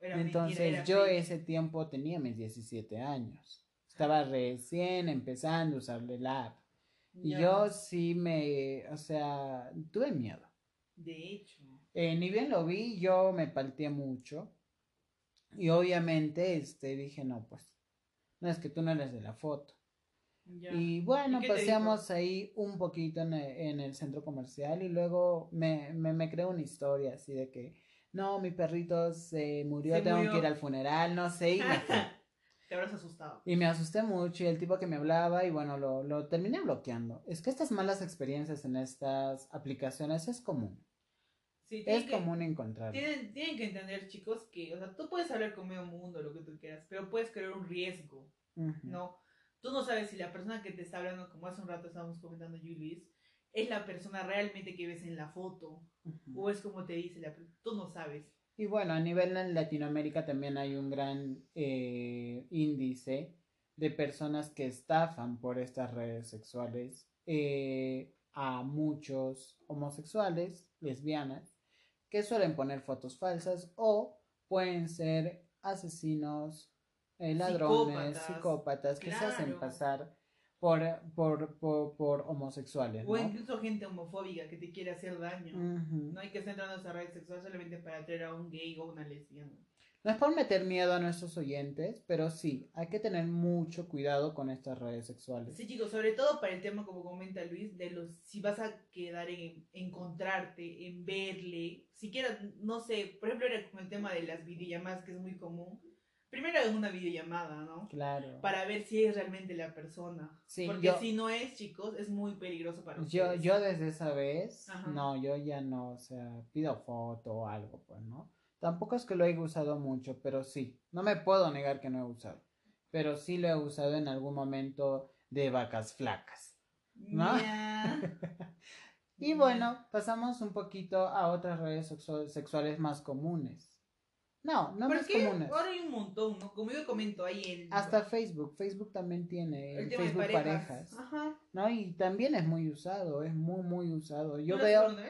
Era Entonces yo fake. ese tiempo tenía mis 17 años. Estaba recién empezando a usarle la app. Y Ya. yo sí me, o sea, tuve miedo. De hecho. Eh, ni bien lo vi, yo me palteé mucho. Y obviamente este, dije, no, pues, no es que tú no eres de la foto. Ya. Y bueno, ¿Y qué te paseamos ahí un poquito en el, en el centro comercial y luego me, me, me creó una historia así de que, no, mi perrito se murió, Se tengo murió. que ir al funeral, no sé, y me. <laughs> Te habrás asustado. Y me asusté mucho y el tipo que me hablaba y bueno, lo, lo terminé bloqueando. Es que estas malas experiencias en estas aplicaciones es común. Sí, Es que- común encontrarlo. Tienen, tienen que entender, chicos, que, o sea, tú puedes hablar con medio mundo, lo que tú quieras, pero puedes crear un riesgo. ¿no? Tú no sabes si la persona que te está hablando, como hace un rato estábamos comentando Luis, es la persona realmente que ves en la foto, o es como te dice la tú no sabes. Y bueno, a nivel en Latinoamérica también hay un gran eh, índice de personas que estafan por estas redes sexuales eh, a muchos homosexuales, lesbianas, que suelen poner fotos falsas o pueden ser asesinos, eh, ladrones, Psicópatas, psicópatas, que se hacen pasar por, por, por, por homosexuales. O ¿no? incluso gente homofóbica que te quiere hacer daño. No hay que entrando a esa red sexual solamente para atraer a un gay o una lesbiana. No es por meter miedo a nuestros oyentes, pero sí, hay que tener mucho cuidado con estas redes sexuales. Sí, chicos, sobre todo para el tema, como comenta Luis, de los si vas a quedar en encontrarte, en verle, siquiera, no sé, por ejemplo, era como el tema de las videollamadas, que es muy común. Primero en una videollamada, ¿no? Claro. Para ver si es realmente la persona. Sí, Porque yo- si no es, chicos, es muy peligroso para Yo, ustedes. yo desde esa vez, Ajá. no, yo ya no, o sea, pido foto o algo, pues, ¿no? Tampoco es que lo haya usado mucho, pero sí, no me puedo negar que no he usado, pero sí lo he usado en algún momento de vacas flacas. ¿no? <laughs> Y bueno, pasamos un poquito a otras redes sexu- sexuales más comunes. No, no ¿Por más qué? comunes. Ahora hay un montón, ¿no? Como yo comento ahí el... Hasta Facebook, Facebook también tiene el Facebook de parejas. parejas, Ajá. ¿no? Y también es muy usado, es muy, muy usado. Yo ¿Tú lo has veo,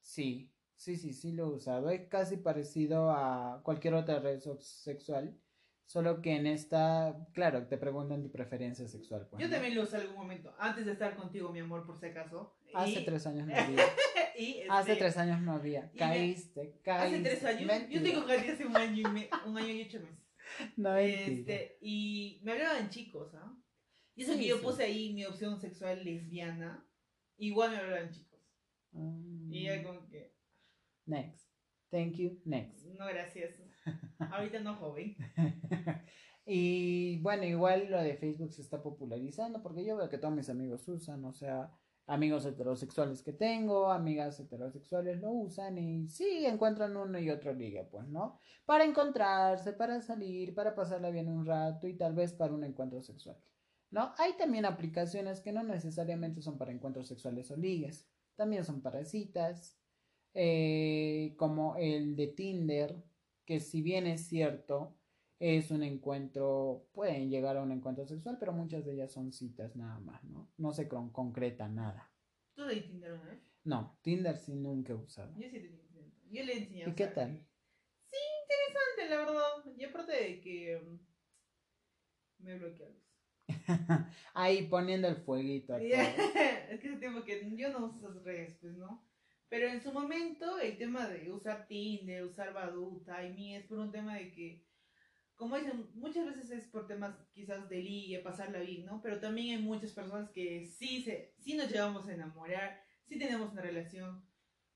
sí, sí, sí, sí lo he usado. Es casi parecido a cualquier otra red sexual, solo que en esta, claro, te preguntan tu preferencia sexual. pues, Yo ¿no? también lo usé algún momento, antes de estar contigo, mi amor, por si acaso. Hace Y- tres años no había. <laughs> y, este, Hace tres años no había. y me- Caíste, caíste. Hace tres años. Mentira. Yo tengo Katy hace un año y, me- un año y ocho meses. <laughs> No. Este, y me hablaban chicos, ¿ah? Y eso Sí, que yo sí. puse ahí mi opción sexual lesbiana, igual me hablaban chicos. Mm. Y ya como que, Next. Thank you. Next. no, gracias. Ahorita no, joven. <laughs> y bueno, igual lo de Facebook se está popularizando porque yo veo que todos mis amigos usan, o sea, amigos heterosexuales que tengo, amigas heterosexuales lo usan y sí encuentran uno y otro ligue, pues, ¿no? Para encontrarse, para salir, para pasarla bien un rato y tal vez para un encuentro sexual, ¿no? Hay también aplicaciones que no necesariamente son para encuentros sexuales o ligues, también son para citas, eh, como el de Tinder, que si bien es cierto, es un encuentro, pueden llegar a un encuentro sexual, pero muchas de ellas son citas nada más, ¿no? No se con- concreta nada. ¿Tú de Tinder vez? No, Tinder sí nunca he usado. Yo sí te Tinder. Yo le he enseñado. ¿Y qué a tal? Sí, interesante, la verdad. Y aparte de que mm, me bloquea luz. <laughs> Ahí poniendo el fueguito a <laughs> es que ese tiempo que yo no uso esas redes, pues, ¿no? Pero en su momento, el tema de usar Tinder, usar Badoo, Timey, es por un tema de que, como dicen, muchas veces es por temas quizás de ligue, pasarla bien, ¿no? Pero también hay muchas personas que sí, se, sí nos llevamos a enamorar, sí tenemos una relación.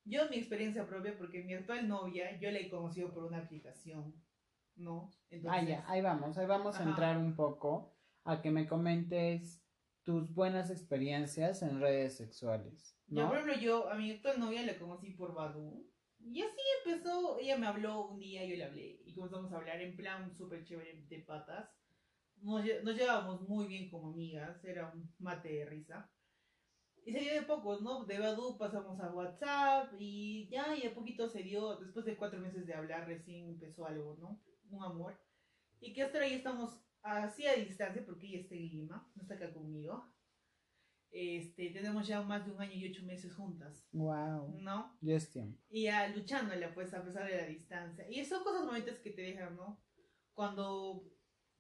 Yo, mi experiencia propia, porque mi actual novia, yo la he conocido por una aplicación, ¿no? Ah, ya, ahí vamos, ahí vamos a entrar un poco a que me comentes tus buenas experiencias en redes sexuales. Yo, ¿no? por ejemplo, yo a mi actual novia la conocí por Badu. Y así empezó, ella me habló un día, yo le hablé. Y comenzamos a hablar en plan súper chévere de patas. Nos, lle- nos llevábamos muy bien como amigas, era un mate de risa. Y se dio de pocos, ¿no? De Badu pasamos a WhatsApp y ya, y de poquito se dio, después de cuatro meses de hablar, recién empezó algo, ¿no? Un amor. Y que hasta ahora ya estamos así a distancia, porque ella está en Lima, no está acá conmigo. Este, tenemos ya más de un año y ocho meses juntas, Wow. ¿no? Ya es tiempo. Y ya luchándola, pues, a pesar de la distancia. Y son cosas bonitas que te dejan, ¿no? Cuando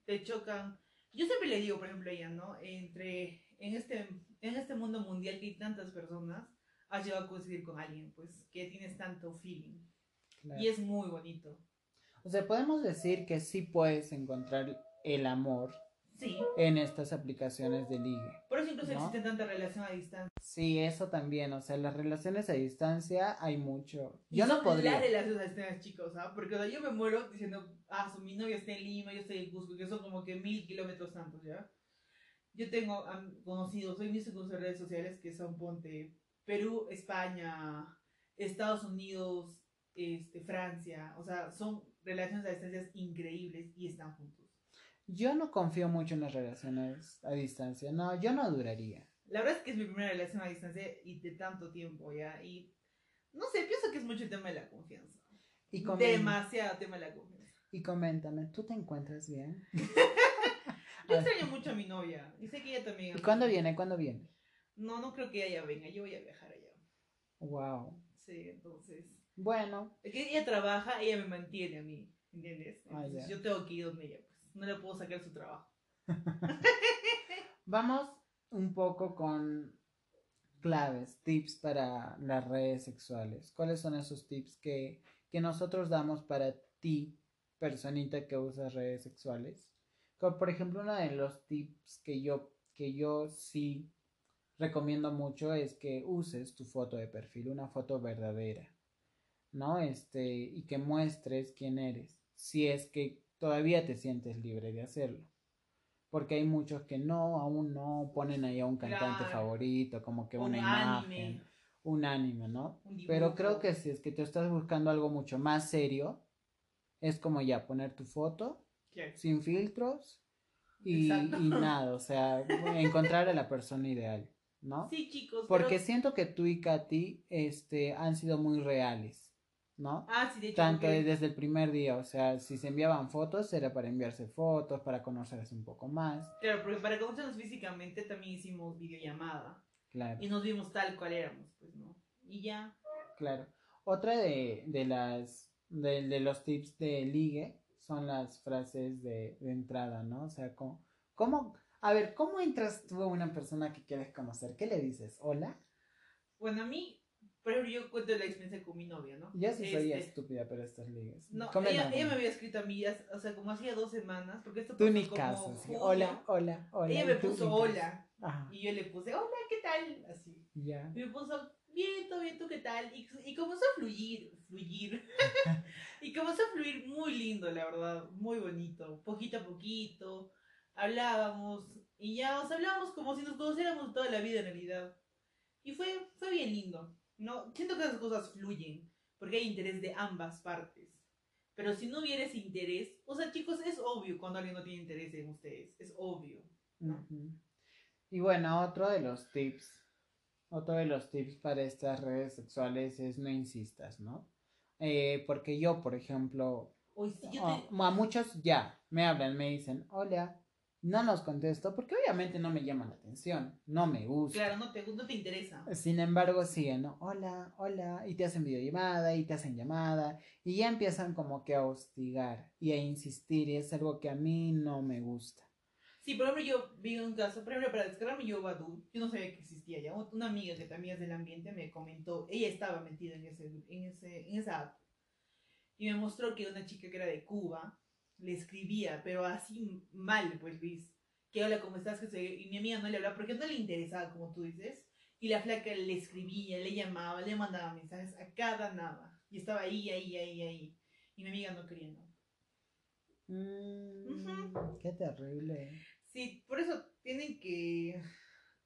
te chocan. Yo siempre le digo, por ejemplo, a ella, ¿no? Entre, en este, en este mundo mundial que hay tantas personas, has llegado a coincidir con alguien, pues, que tienes tanto feeling. Claro. Y es muy bonito. O sea, podemos decir que sí puedes encontrar el amor Sí. en estas aplicaciones de ligue. Por eso incluso ¿No? existe tanta relación a distancia. Sí, eso también, o sea, las relaciones a distancia hay mucho. Y Yo no podría. Las relaciones a distancia, chicos, ¿ah? Porque o sea, yo me muero diciendo, ah, su, mi novia está en Lima, yo estoy en Cusco, que son como que mil kilómetros tantos, ¿ya? Yo tengo conocidos, soy mis de redes sociales que son, ponte, Perú, España, Estados Unidos, este, Francia, o sea, son relaciones a distancias increíbles y están juntos. Yo no confío mucho en las relaciones a distancia. No, yo no duraría. La verdad es que es mi primera relación a distancia y de tanto tiempo, ¿ya? Y, no sé, pienso que es mucho el tema de la confianza. Y, Demasiado tema de la confianza. y coméntame, ¿tú te encuentras bien? <laughs> Yo extraño mucho a mi novia. Y sé que ella también. ¿Y cuándo viene? ¿Cuándo viene? No, no creo que ella venga. Yo voy a viajar allá. Wow. Sí, entonces. Bueno, Es que ella trabaja, ella me mantiene a mí. ¿Entiendes? Ah, yo tengo que ir donde ella. No le puedo sacar su trabajo. <laughs> vamos un poco con claves, tips para las redes sexuales. ¿Cuáles son esos tips que, que nosotros damos para ti, personita que usas redes sexuales? Como por ejemplo, uno de los tips que yo, que yo sí recomiendo mucho es que uses tu foto de perfil, una foto verdadera, ¿no? Este, y que muestres quién eres, si es que todavía te sientes libre de hacerlo. Porque hay muchos que no, aún no ponen ahí a un cantante Claro. favorito, como que Un una imagen, un anime, ¿no? Un. Pero creo que si es que te estás buscando algo mucho más serio, es como ya poner tu foto sin filtros y, y <laughs> nada, o sea, encontrar a la persona ideal, ¿no? Sí, chicos. Porque pero- siento que tú y Katy este, han sido muy reales, ¿no? Ah, sí, de hecho. Tanto desde el primer día, o sea, si se enviaban fotos era para enviarse fotos, para conocerse un poco más, Claro, porque para conocernos físicamente también hicimos videollamada. claro. Y nos vimos tal cual éramos, pues, ¿no? Y ya. Claro. Otra de, de las de, de los tips de ligue son las frases de, de entrada, ¿no? O sea, ¿cómo, cómo, a ver, ¿cómo entras tú a una persona que quieres conocer? ¿Qué le dices? ¿Hola? Bueno, a mí, por ejemplo, yo cuento la experiencia con mi novia, ¿no? Ya soy Este, estúpida para estas ligues. No, ella, ella me había escrito a mí, o sea, como hacía dos semanas, porque esto Tú ni como caso, sí. Hola, hola, hola. Ella me puso hola, Ajá, y yo le puse, hola, ¿qué tal? Así. ya. Y me puso, bien, todo bien, ¿tú qué tal? Y, y comenzó a fluir, fluir. <laughs> y comenzó a fluir muy lindo, la verdad, muy bonito, poquito a poquito. Hablábamos, y ya, o sea, hablábamos como si nos conociéramos toda la vida en realidad. Y fue, fue bien lindo, ¿no? Siento que esas cosas fluyen, porque hay interés de ambas partes. Pero si no hubiera ese interés, o sea, chicos, es obvio cuando alguien no tiene interés en ustedes, es obvio. Ujú. Y bueno, otro de los tips, otro de los tips para estas redes sexuales es no insistas, ¿no? Eh, porque yo, por ejemplo, Hoy sí, yo a, te... a muchos ya me hablan, me dicen, hola, no los contesto porque obviamente no me llaman la atención, no me gusta. Claro, no te, no te interesa. Sin embargo, siguen, ¿no? Hola, hola, y te hacen videollamada, y te hacen llamada, y ya empiezan como que a hostigar y a insistir, y es algo que a mí no me gusta. Sí, por ejemplo, yo vi un caso, por ejemplo, para descargarme yo Badu, yo no sabía que existía ya. Una amiga que también es del ambiente me comentó, ella estaba metida en, ese, en, ese, en esa app. Y me mostró que una chica que era de Cuba le escribía, pero así mal, pues Luis. Que hola, ¿cómo estás? Y mi amiga no le hablaba porque no le interesaba, como tú dices. Y la flaca le escribía, le llamaba, le mandaba mensajes a cada nada. Y estaba ahí, ahí, ahí, ahí. Y mi amiga no quería, ¿no? Mm, Qué terrible. Sí, por eso tienen que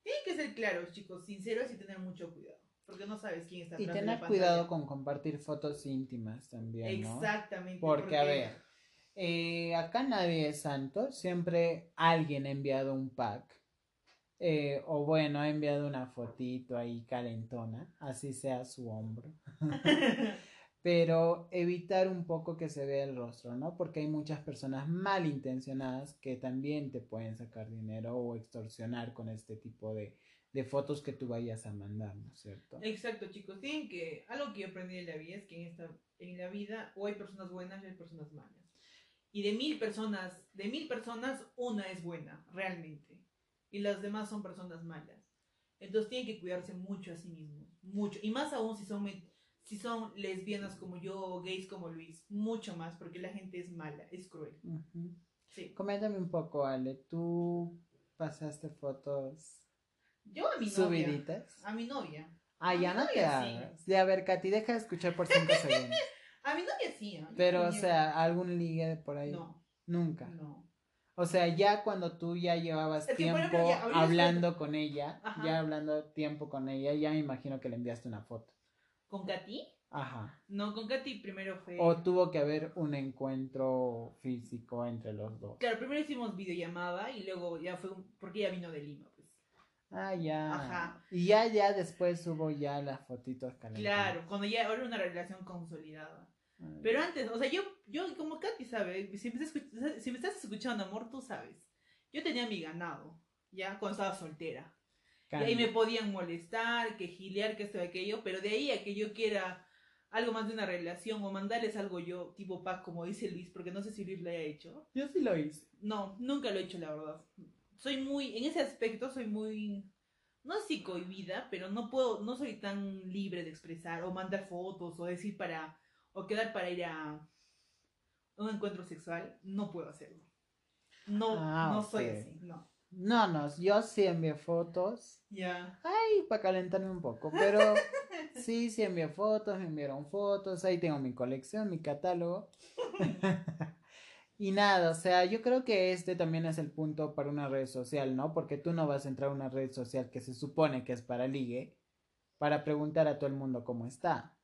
Tienen que ser claros, chicos, sinceros y tener mucho cuidado. Porque no sabes quién está Y de tener la cuidado con compartir fotos íntimas también, ¿no? Exactamente. Porque, a ver, eh, acá nadie es santo, siempre alguien ha enviado un pack, eh, o bueno, ha enviado una fotito ahí calentona, así sea su hombro, <laughs> pero evitar un poco que se vea el rostro, ¿no? Porque hay muchas personas malintencionadas que también te pueden sacar dinero o extorsionar con este tipo de, de fotos que tú vayas a mandar, ¿no es cierto? Exacto, chicos. Tienen que. Algo que yo aprendí en la vida es que en, esta, en la vida o hay personas buenas y hay personas malas. Y de mil personas, de mil personas, una es buena, realmente. Y las demás son personas malas. Entonces tienen que cuidarse mucho a sí mismos. Mucho. Y más aún si son, si son lesbianas como yo o gays como Luis. Mucho más, porque la gente es mala, es cruel. Sí. Coméntame un poco, Ale, ¿tú pasaste fotos Yo a mi novia. subiditas? A mi novia. Ah, ya no te novia, sí. hagas. Ya, a ver, Katy, deja de escuchar por cinco <laughs> segundos. A mi novia sí. ¿ah? Yo Pero, no o sea, ¿algún ligue de por ahí? No, Nunca. no. O sea, ya cuando tú ya llevabas Es que, tiempo ya, hablando con ella, Ajá. ya hablando tiempo con ella, ya me imagino que le enviaste una foto. ¿Con Katy? Ajá. No, con Katy primero fue. O tuvo que haber un encuentro físico entre los dos. Claro, primero hicimos videollamada y luego ya fue un... porque ella vino de Lima, pues. Ah, ya. Ajá. Y ya, ya después hubo ya las fotitos calentadas. Claro, cuando ya ahora una relación consolidada. Ay. Pero antes, o sea, yo, yo como Katy sabe, si me, estás si me estás escuchando, amor, tú sabes. Yo tenía mi ganado, ya, cuando estaba soltera. Y ahí me podían molestar, que gilear, que esto y aquello, pero de ahí a que yo quiera algo más de una relación o mandarles algo yo, tipo pack, como dice Luis, porque no sé si Luis lo haya hecho. Yo sí lo hice. No, nunca lo he hecho, la verdad. Soy muy, en ese aspecto soy muy, no así cohibida, pero no puedo, no soy tan libre de expresar o mandar fotos o decir para, o quedar para ir a un encuentro sexual, no puedo hacerlo. No, Ah, no soy así, no. No, no, yo sí envié fotos. Ya. Ay, para calentarme un poco, pero <laughs> sí, sí envié fotos, me enviaron fotos, ahí tengo mi colección, mi catálogo. <laughs> y nada, o sea, yo creo que este también es el punto para una red social, ¿no? Porque tú no vas a entrar a una red social que se supone que es para ligue, para preguntar a todo el mundo cómo está.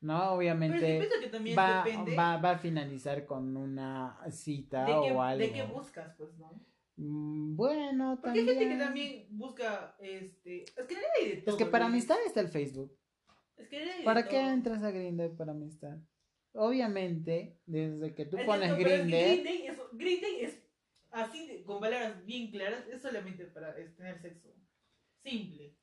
¿No? Sí Obviamente va, va, va a finalizar con una cita o algo. de qué buscas, pues, ¿no? Mm, Bueno, Porque hay también. gente que también busca, este, es que realidad hay de Es todo, que para Luis. amistad está el Facebook. Es que realidad hay de ¿Para qué entras a Grindr para amistad? Obviamente, desde que tú Es pones pero es que Grindr, es, es así, con palabras bien claras, es solamente para es tener sexo. Simple.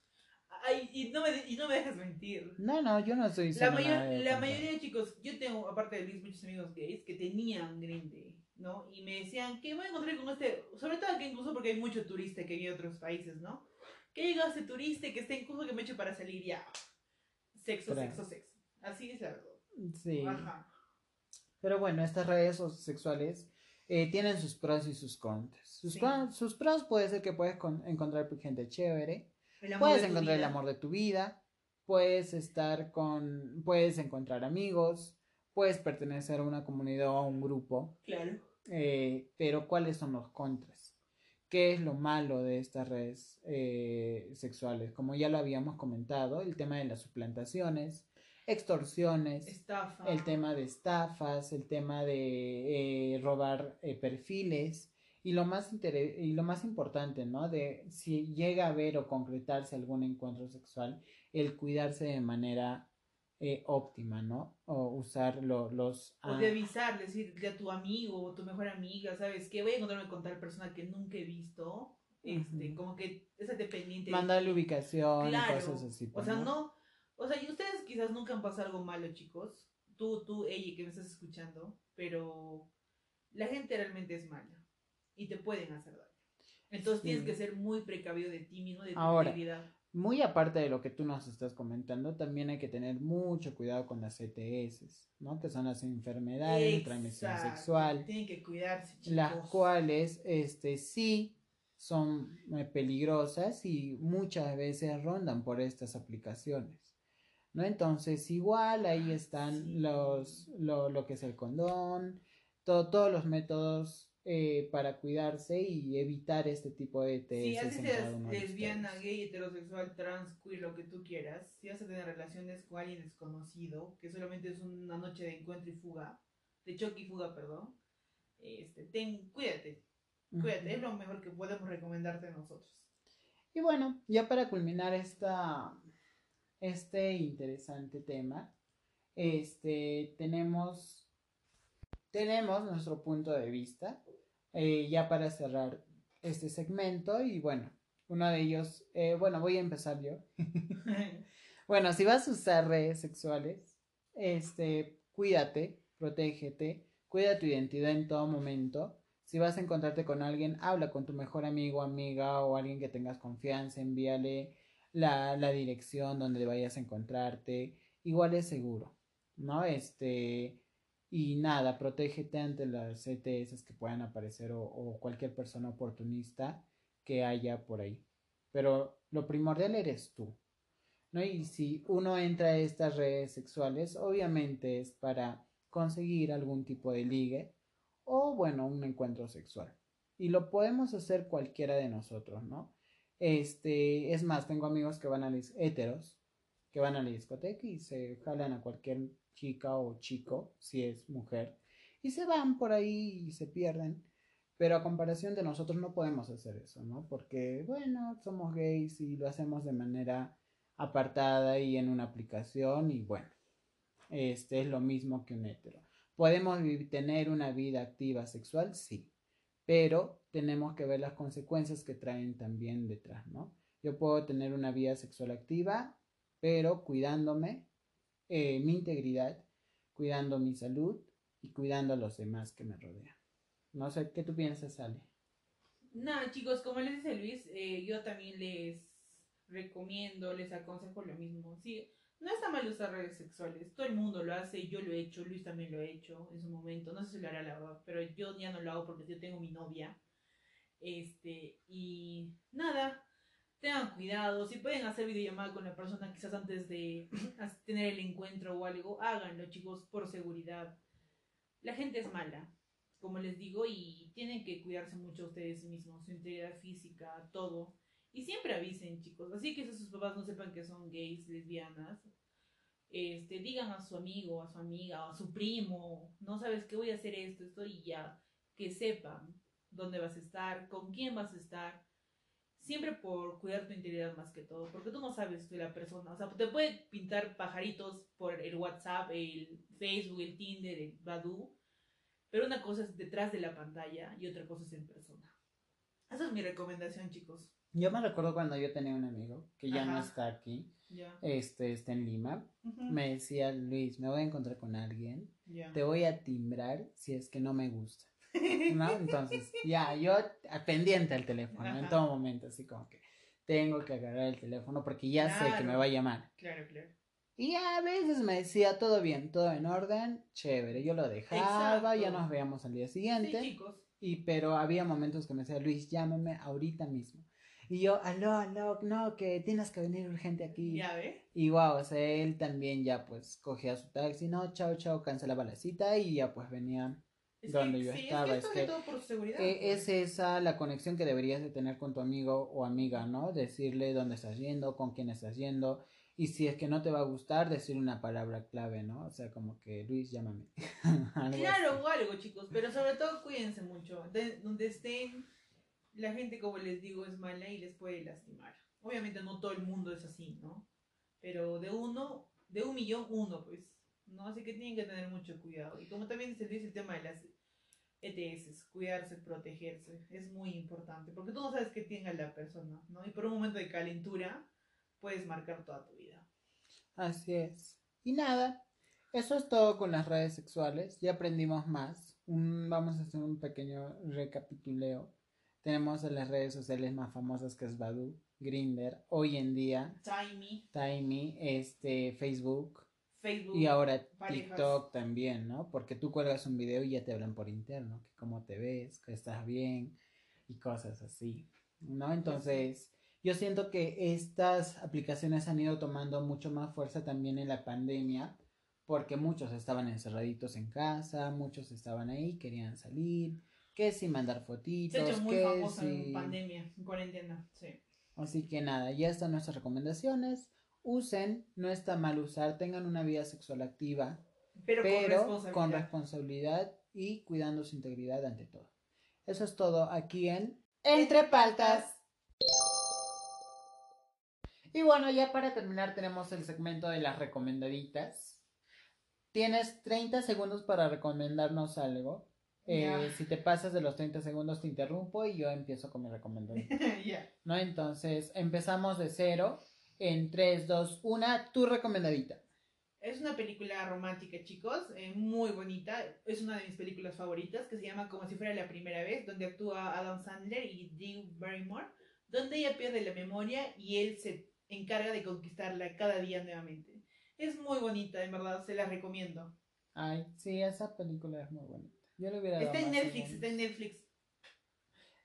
Ay, y, no me, y no me dejes mentir. no, no, yo no estoy La, mayor- de la mayoría de chicos, yo tengo, aparte de Luis, muchos amigos gays que tenían Green Day, ¿no? Y me decían que voy a encontrar con este, sobre todo aquí incluso porque hay mucho turista que viene de otros países, ¿no? Que llega este turista que está incluso que me eche para salir ya. Sexo, sexo, sexo. Así es verdad. Sí. Ajá. Pero bueno, estas redes sexuales eh, tienen sus pros y sus contras. Sus, Sí. con- sus pros puede ser que puedes con- encontrar gente chévere, puedes encontrar el amor de tu vida, puedes estar con, puedes encontrar amigos, puedes pertenecer a una comunidad o a un grupo. Claro. Eh, pero ¿cuáles son los contras? ¿Qué es lo malo de estas redes eh, sexuales? Como ya lo habíamos comentado, el tema de las suplantaciones, extorsiones, Estafa. el tema de estafas, el tema de eh, robar perfiles y lo más y lo más importante, ¿no? De si llega a haber o concretarse algún encuentro sexual, el cuidarse de manera eh, óptima, ¿no? O usar lo- los O de avisar, decirle a tu amigo o tu mejor amiga, ¿sabes qué? Voy a encontrarme con tal persona que nunca he visto. Este, como que esa dependiente. mandarle ubicación Claro. y cosas así. O sea, no. O sea, y ustedes quizás nunca han pasado algo malo, chicos. Tú, tú, ella que me estás escuchando. Pero la gente realmente es mala. Y te pueden hacer daño. Entonces Sí. tienes que ser muy precavido de ti mismo, de tu Ahora, integridad. Muy aparte de lo que tú nos estás comentando, también hay que tener mucho cuidado con las ETS, ¿no? Que son las enfermedades de transmisión sexual. Tienen que cuidarse, chicos. las cuales este sí son eh, peligrosas y muchas veces rondan por estas aplicaciones. ¿No? Entonces, igual ahí están Sí. los lo, lo que es el condón, to- todos los métodos eh, para cuidarse y evitar este tipo de ETS. Sí, así de lesbiana, gay, heterosexual, trans, queer, lo que tú quieras. Si vas a tener relaciones con alguien desconocido, que solamente es una noche de encuentro y fuga, de choque y fuga, perdón. Este, ten, cuídate, cuídate, es lo mejor que podemos recomendarte nosotros. Y bueno, ya para culminar esta, este interesante tema, este, tenemos, tenemos nuestro punto de vista, eh, ya para cerrar este segmento, y bueno, uno de ellos, eh, bueno, voy a empezar yo. <laughs> Bueno, si vas a usar redes sexuales, este, cuídate, protégete, cuida tu identidad en todo momento. Si vas a encontrarte con alguien, habla con tu mejor amigo, amiga o alguien que tengas confianza, envíale la, la dirección donde vayas a encontrarte. Igual es seguro, ¿no? Este, y nada, protégete ante las ETS que puedan aparecer o, o cualquier persona oportunista que haya por ahí. Pero lo primordial eres tú. ¿no? Y si uno entra a estas redes sexuales, obviamente es para conseguir algún tipo de ligue o, bueno, un encuentro sexual. Y lo podemos hacer cualquiera de nosotros, ¿no? Este, es más, tengo amigos que van a las heteros, que van a la discoteca y se jalan a cualquier chica o chico, si es mujer, y se van por ahí y se pierden. Pero a comparación de nosotros no podemos hacer eso, ¿no? Porque, bueno, somos gays y lo hacemos de manera apartada y en una aplicación y bueno, este es lo mismo que un hetero. ¿Podemos tener una vida activa sexual? Sí, pero tenemos que ver las consecuencias que traen también detrás, ¿no? Yo puedo tener una vida sexual activa, pero cuidándome eh, mi integridad, cuidando mi salud y cuidando a los demás que me rodean. No sé, ¿qué tú piensas, Ale? Nada, chicos, como les dice Luis, eh, yo también les recomiendo, les aconsejo lo mismo. Sí, no está mal usar redes sexuales, todo el mundo lo hace, yo lo he hecho, Luis también lo ha hecho en su momento, no sé si lo hará la verdad, pero yo ya no lo hago porque yo tengo mi novia. Este, y nada, tengan cuidado, si pueden hacer videollamada con la persona quizás antes de <clears throat> tener el encuentro o algo, háganlo, chicos, por seguridad. La gente es mala, como les digo, y tienen que cuidarse mucho ustedes mismos, su integridad física, todo. Y siempre avisen, chicos. Así que si sus papás no sepan que son gays, lesbianas, este, digan a su amigo, a su amiga, a su primo, no sabes que voy a hacer esto, esto, y ya, que sepan dónde vas a estar, con quién vas a estar. Siempre por cuidar tu integridad más que todo, porque tú no sabes de la persona. O sea, te puede pintar pajaritos por el WhatsApp, el Facebook, el Tinder, el Badoo, pero una cosa es detrás de la pantalla y otra cosa es en persona. Esa es mi recomendación, chicos. Yo me recuerdo cuando yo tenía un amigo que ya no está aquí, este está en Lima, me decía Luis, me voy a encontrar con alguien, te voy a timbrar si es que no me gusta. ¿No? Entonces, ya, yo pendiente al teléfono en todo momento, así como que tengo que agarrar el teléfono porque ya sé que me va a llamar. Claro, claro. Y a veces me decía, todo bien, todo en orden, chévere, yo lo dejaba, ya nos veíamos al día Sí, siguiente. chicos. Y pero había momentos que me decía, Luis, llámame ahorita mismo. Y yo, aló, aló, no, que tienes que venir urgente aquí. Ya ve. Y wow, o sea, él también ya pues cogía su taxi, no, chao, chao, cancelaba la cita y ya pues venía. Es Donde que, yo sí, estaba, Es que, que- es todo por seguridad. Pues. es esa la conexión que deberías de tener con tu amigo o amiga, ¿no? Decirle dónde estás yendo, con quién estás yendo. Y si es que no te va a gustar, decir una palabra clave, ¿no? O sea, como que, Luis, llámame. <laughs> Algo Claro, así. o algo, chicos, pero sobre todo cuídense mucho. De- donde estén, la gente, como les digo, es mala y les puede lastimar. Obviamente no todo el mundo es así, ¿no? Pero de uno, de un millón, uno, pues. ¿No? Así que tienen que tener mucho cuidado. Y como también dice Luis, el tema de las ETS, cuidarse, protegerse, es muy importante. Porque tú no sabes qué tenga la persona, ¿no? Y por un momento de calentura, puedes marcar toda tu vida. Así es. Y nada, eso es todo con las redes sexuales. Ya aprendimos más. Un- vamos a hacer un pequeño recapituleo. Tenemos a las redes sociales más famosas que es Badoo, Grinder, hoy en día, Timey, Timey, este, Facebook Facebook. y ahora parejas. TikTok también, ¿no? Porque tú cuelgas un video y ya te hablan por interno, que cómo te ves, que estás bien y cosas así, ¿no? Entonces, yo siento que estas aplicaciones han ido tomando mucho más fuerza también en la pandemia, porque muchos estaban encerraditos en casa, muchos estaban ahí, querían salir, que si mandar Se fotitos, ha hecho muy famoso si... en pandemia, en cuarentena. Sí. Así que nada, ya están nuestras recomendaciones. Usen, no está mal usar, tengan una vida sexual activa, Pero, con responsabilidad. con responsabilidad y cuidando su integridad ante todo. Eso es todo aquí en Entre Paltas. Y bueno, ya para terminar tenemos el segmento de las recomendaditas. Tienes 30 segundos para recomendarnos algo. Eh, si te pasas de los 30 segundos te interrumpo y yo empiezo con mi recomendadita. <laughs> ya. ¿No? Entonces empezamos de cero. En 3, 2, 1, tu recomendadita. Es una película romántica, chicos, eh, muy bonita. Es una de mis películas favoritas que se llama Como si fuera la primera vez, donde actúa Adam Sandler y Drew Barrymore, donde ella pierde la memoria y él se encarga de conquistarla cada día nuevamente. Es muy bonita, en verdad, se la recomiendo. Ay, sí, esa película es muy bonita. Yo hubiera dado Está en Netflix, está en Netflix.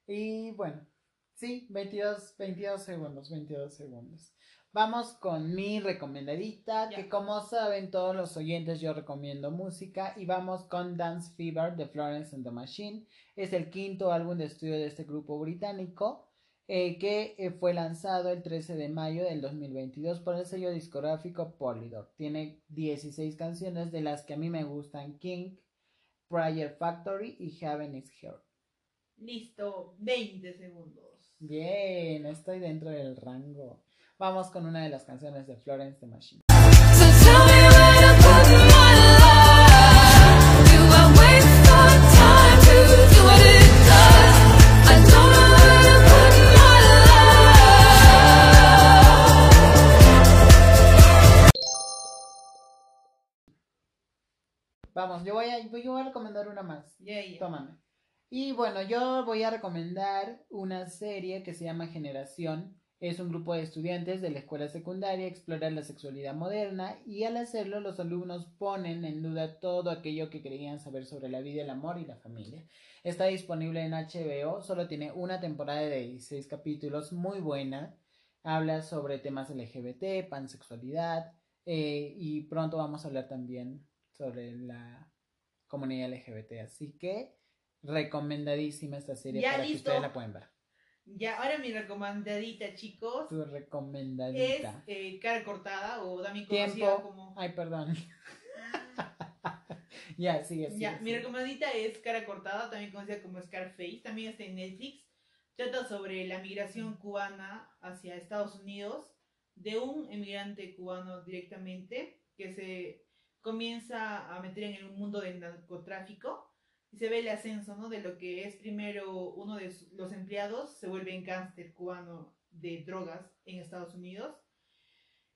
Y bueno, sí, 22, 22 segundos, 22 segundos. Vamos con mi recomendadita, que como saben todos los oyentes yo recomiendo música y vamos con Dance Fever de Florence and the Machine. Es el quinto álbum de estudio de este grupo británico eh, que eh, fue lanzado el 13 de mayo del 2022 por el sello discográfico Polydor. Tiene 16 canciones de las que a mí me gustan King, Prayer Factory y Heaven is Here. Listo, 20 segundos. Bien, estoy dentro del rango. Vamos con una de las canciones de Florence the Machine. Vamos, yo voy a, yo voy a recomendar una más. Ya, ya. Tómame. Y bueno, yo voy a recomendar una serie que se llama Generación. Es un grupo de estudiantes de la escuela secundaria explora la sexualidad moderna y al hacerlo los alumnos ponen en duda todo aquello que creían saber sobre la vida, el amor y la familia. Está disponible en HBO, solo tiene una temporada de 16 capítulos, muy buena. Habla sobre temas LGBT, pansexualidad eh, y pronto vamos a hablar también sobre la comunidad LGBT. Así que recomendadísima esta serie Ya, para que listo. ustedes la puedan ver. Ya, ahora mi recomendadita, chicos, Tu es recomendadita. eh, Cara Cortada o también conocida como... Ay, perdón. <laughs> ya, sigue, sigue. Ya, mi sigue. recomendadita es Cara Cortada, también conocida como Scarface, también está en Netflix. Trata sobre la migración cubana hacia Estados Unidos de un emigrante cubano directamente que se comienza a meter en el mundo del narcotráfico y se ve el ascenso, ¿no? De lo que es primero uno de su- los empleados se vuelve en gángster cubano de drogas en Estados Unidos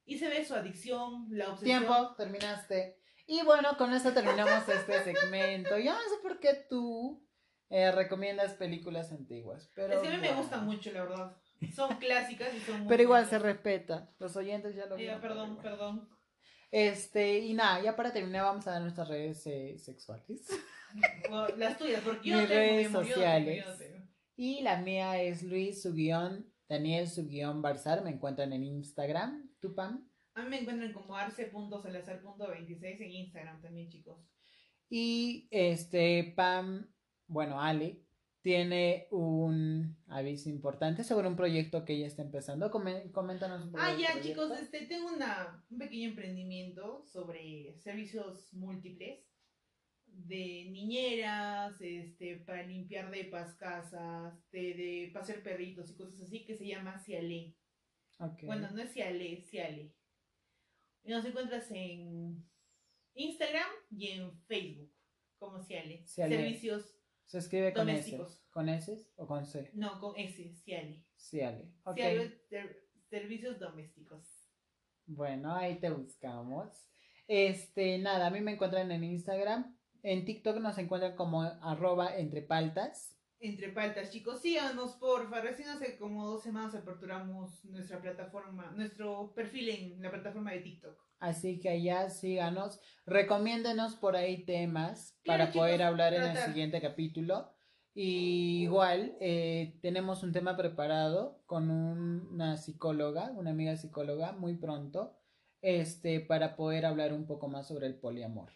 y se ve su adicción, la obsesión. Tiempo, terminaste. Y bueno, con eso terminamos este segmento. Yo no sé por qué tú eh, recomiendas películas antiguas. Pero a mí me bueno. gustan mucho, la verdad. Son clásicas y son muy Pero igual se respeta. Los oyentes ya lo vieron, perdón, perdón. Este, y nada, ya para terminar vamos a dar nuestras redes eh, sexuales. Las tuyas, porque yo Mis tengo, redes mi sociales. yo no tengo. Y la mía es Luis su guion, Daniel su guion Barzar. Me encuentran en Instagram. ¿Tu Pam? A mí me encuentran como arce.salazar.26 en Instagram también, chicos. Y este Pam, bueno, Ale, tiene un aviso importante sobre un proyecto que ella está empezando. Coméntanos un poco. Ah, ya, chicos, este, tengo una, un pequeño emprendimiento sobre servicios múltiples de niñeras, este, para limpiar depas, casas, de, de pasear perritos y cosas así, que se llama Cialé. Bueno, no es Ciale, es Ciale. Y nos encuentras en Instagram y en Facebook como Ciale. Ciale. Servicios, Se escribe con S. ¿Con S o con C? no, con S, Ciale. Ciale, ser- servicios domésticos. Bueno, ahí te buscamos. Este, nada, a mí me encuentran en Instagram. En TikTok nos encuentran como arroba entre paltas. Entre paltas, chicos, síganos, porfa. Recién hace como dos semanas aperturamos nuestra plataforma, nuestro perfil en la plataforma de TikTok. Así que allá síganos. Recomiéndenos por ahí temas Claro, para poder hablar en el siguiente capítulo. Y igual eh, tenemos un tema preparado con un- una psicóloga, una amiga psicóloga, muy pronto, este, para poder hablar un poco más sobre el poliamor.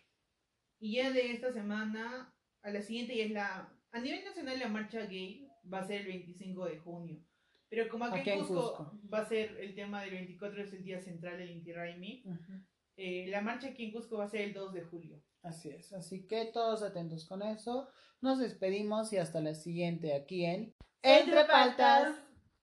Y ya de esta semana, a la siguiente ya es la a nivel nacional la marcha gay va a ser el 25 de junio. Pero como aquí, Aquí en Cusco, Cusco. va a ser el tema del 24 es el día central del Inti Raymi, Ujú. eh, la marcha aquí en Cusco va a ser el 2 de julio. Así es, así que todos atentos con eso. Nos despedimos y hasta la siguiente aquí en Entre Paltas.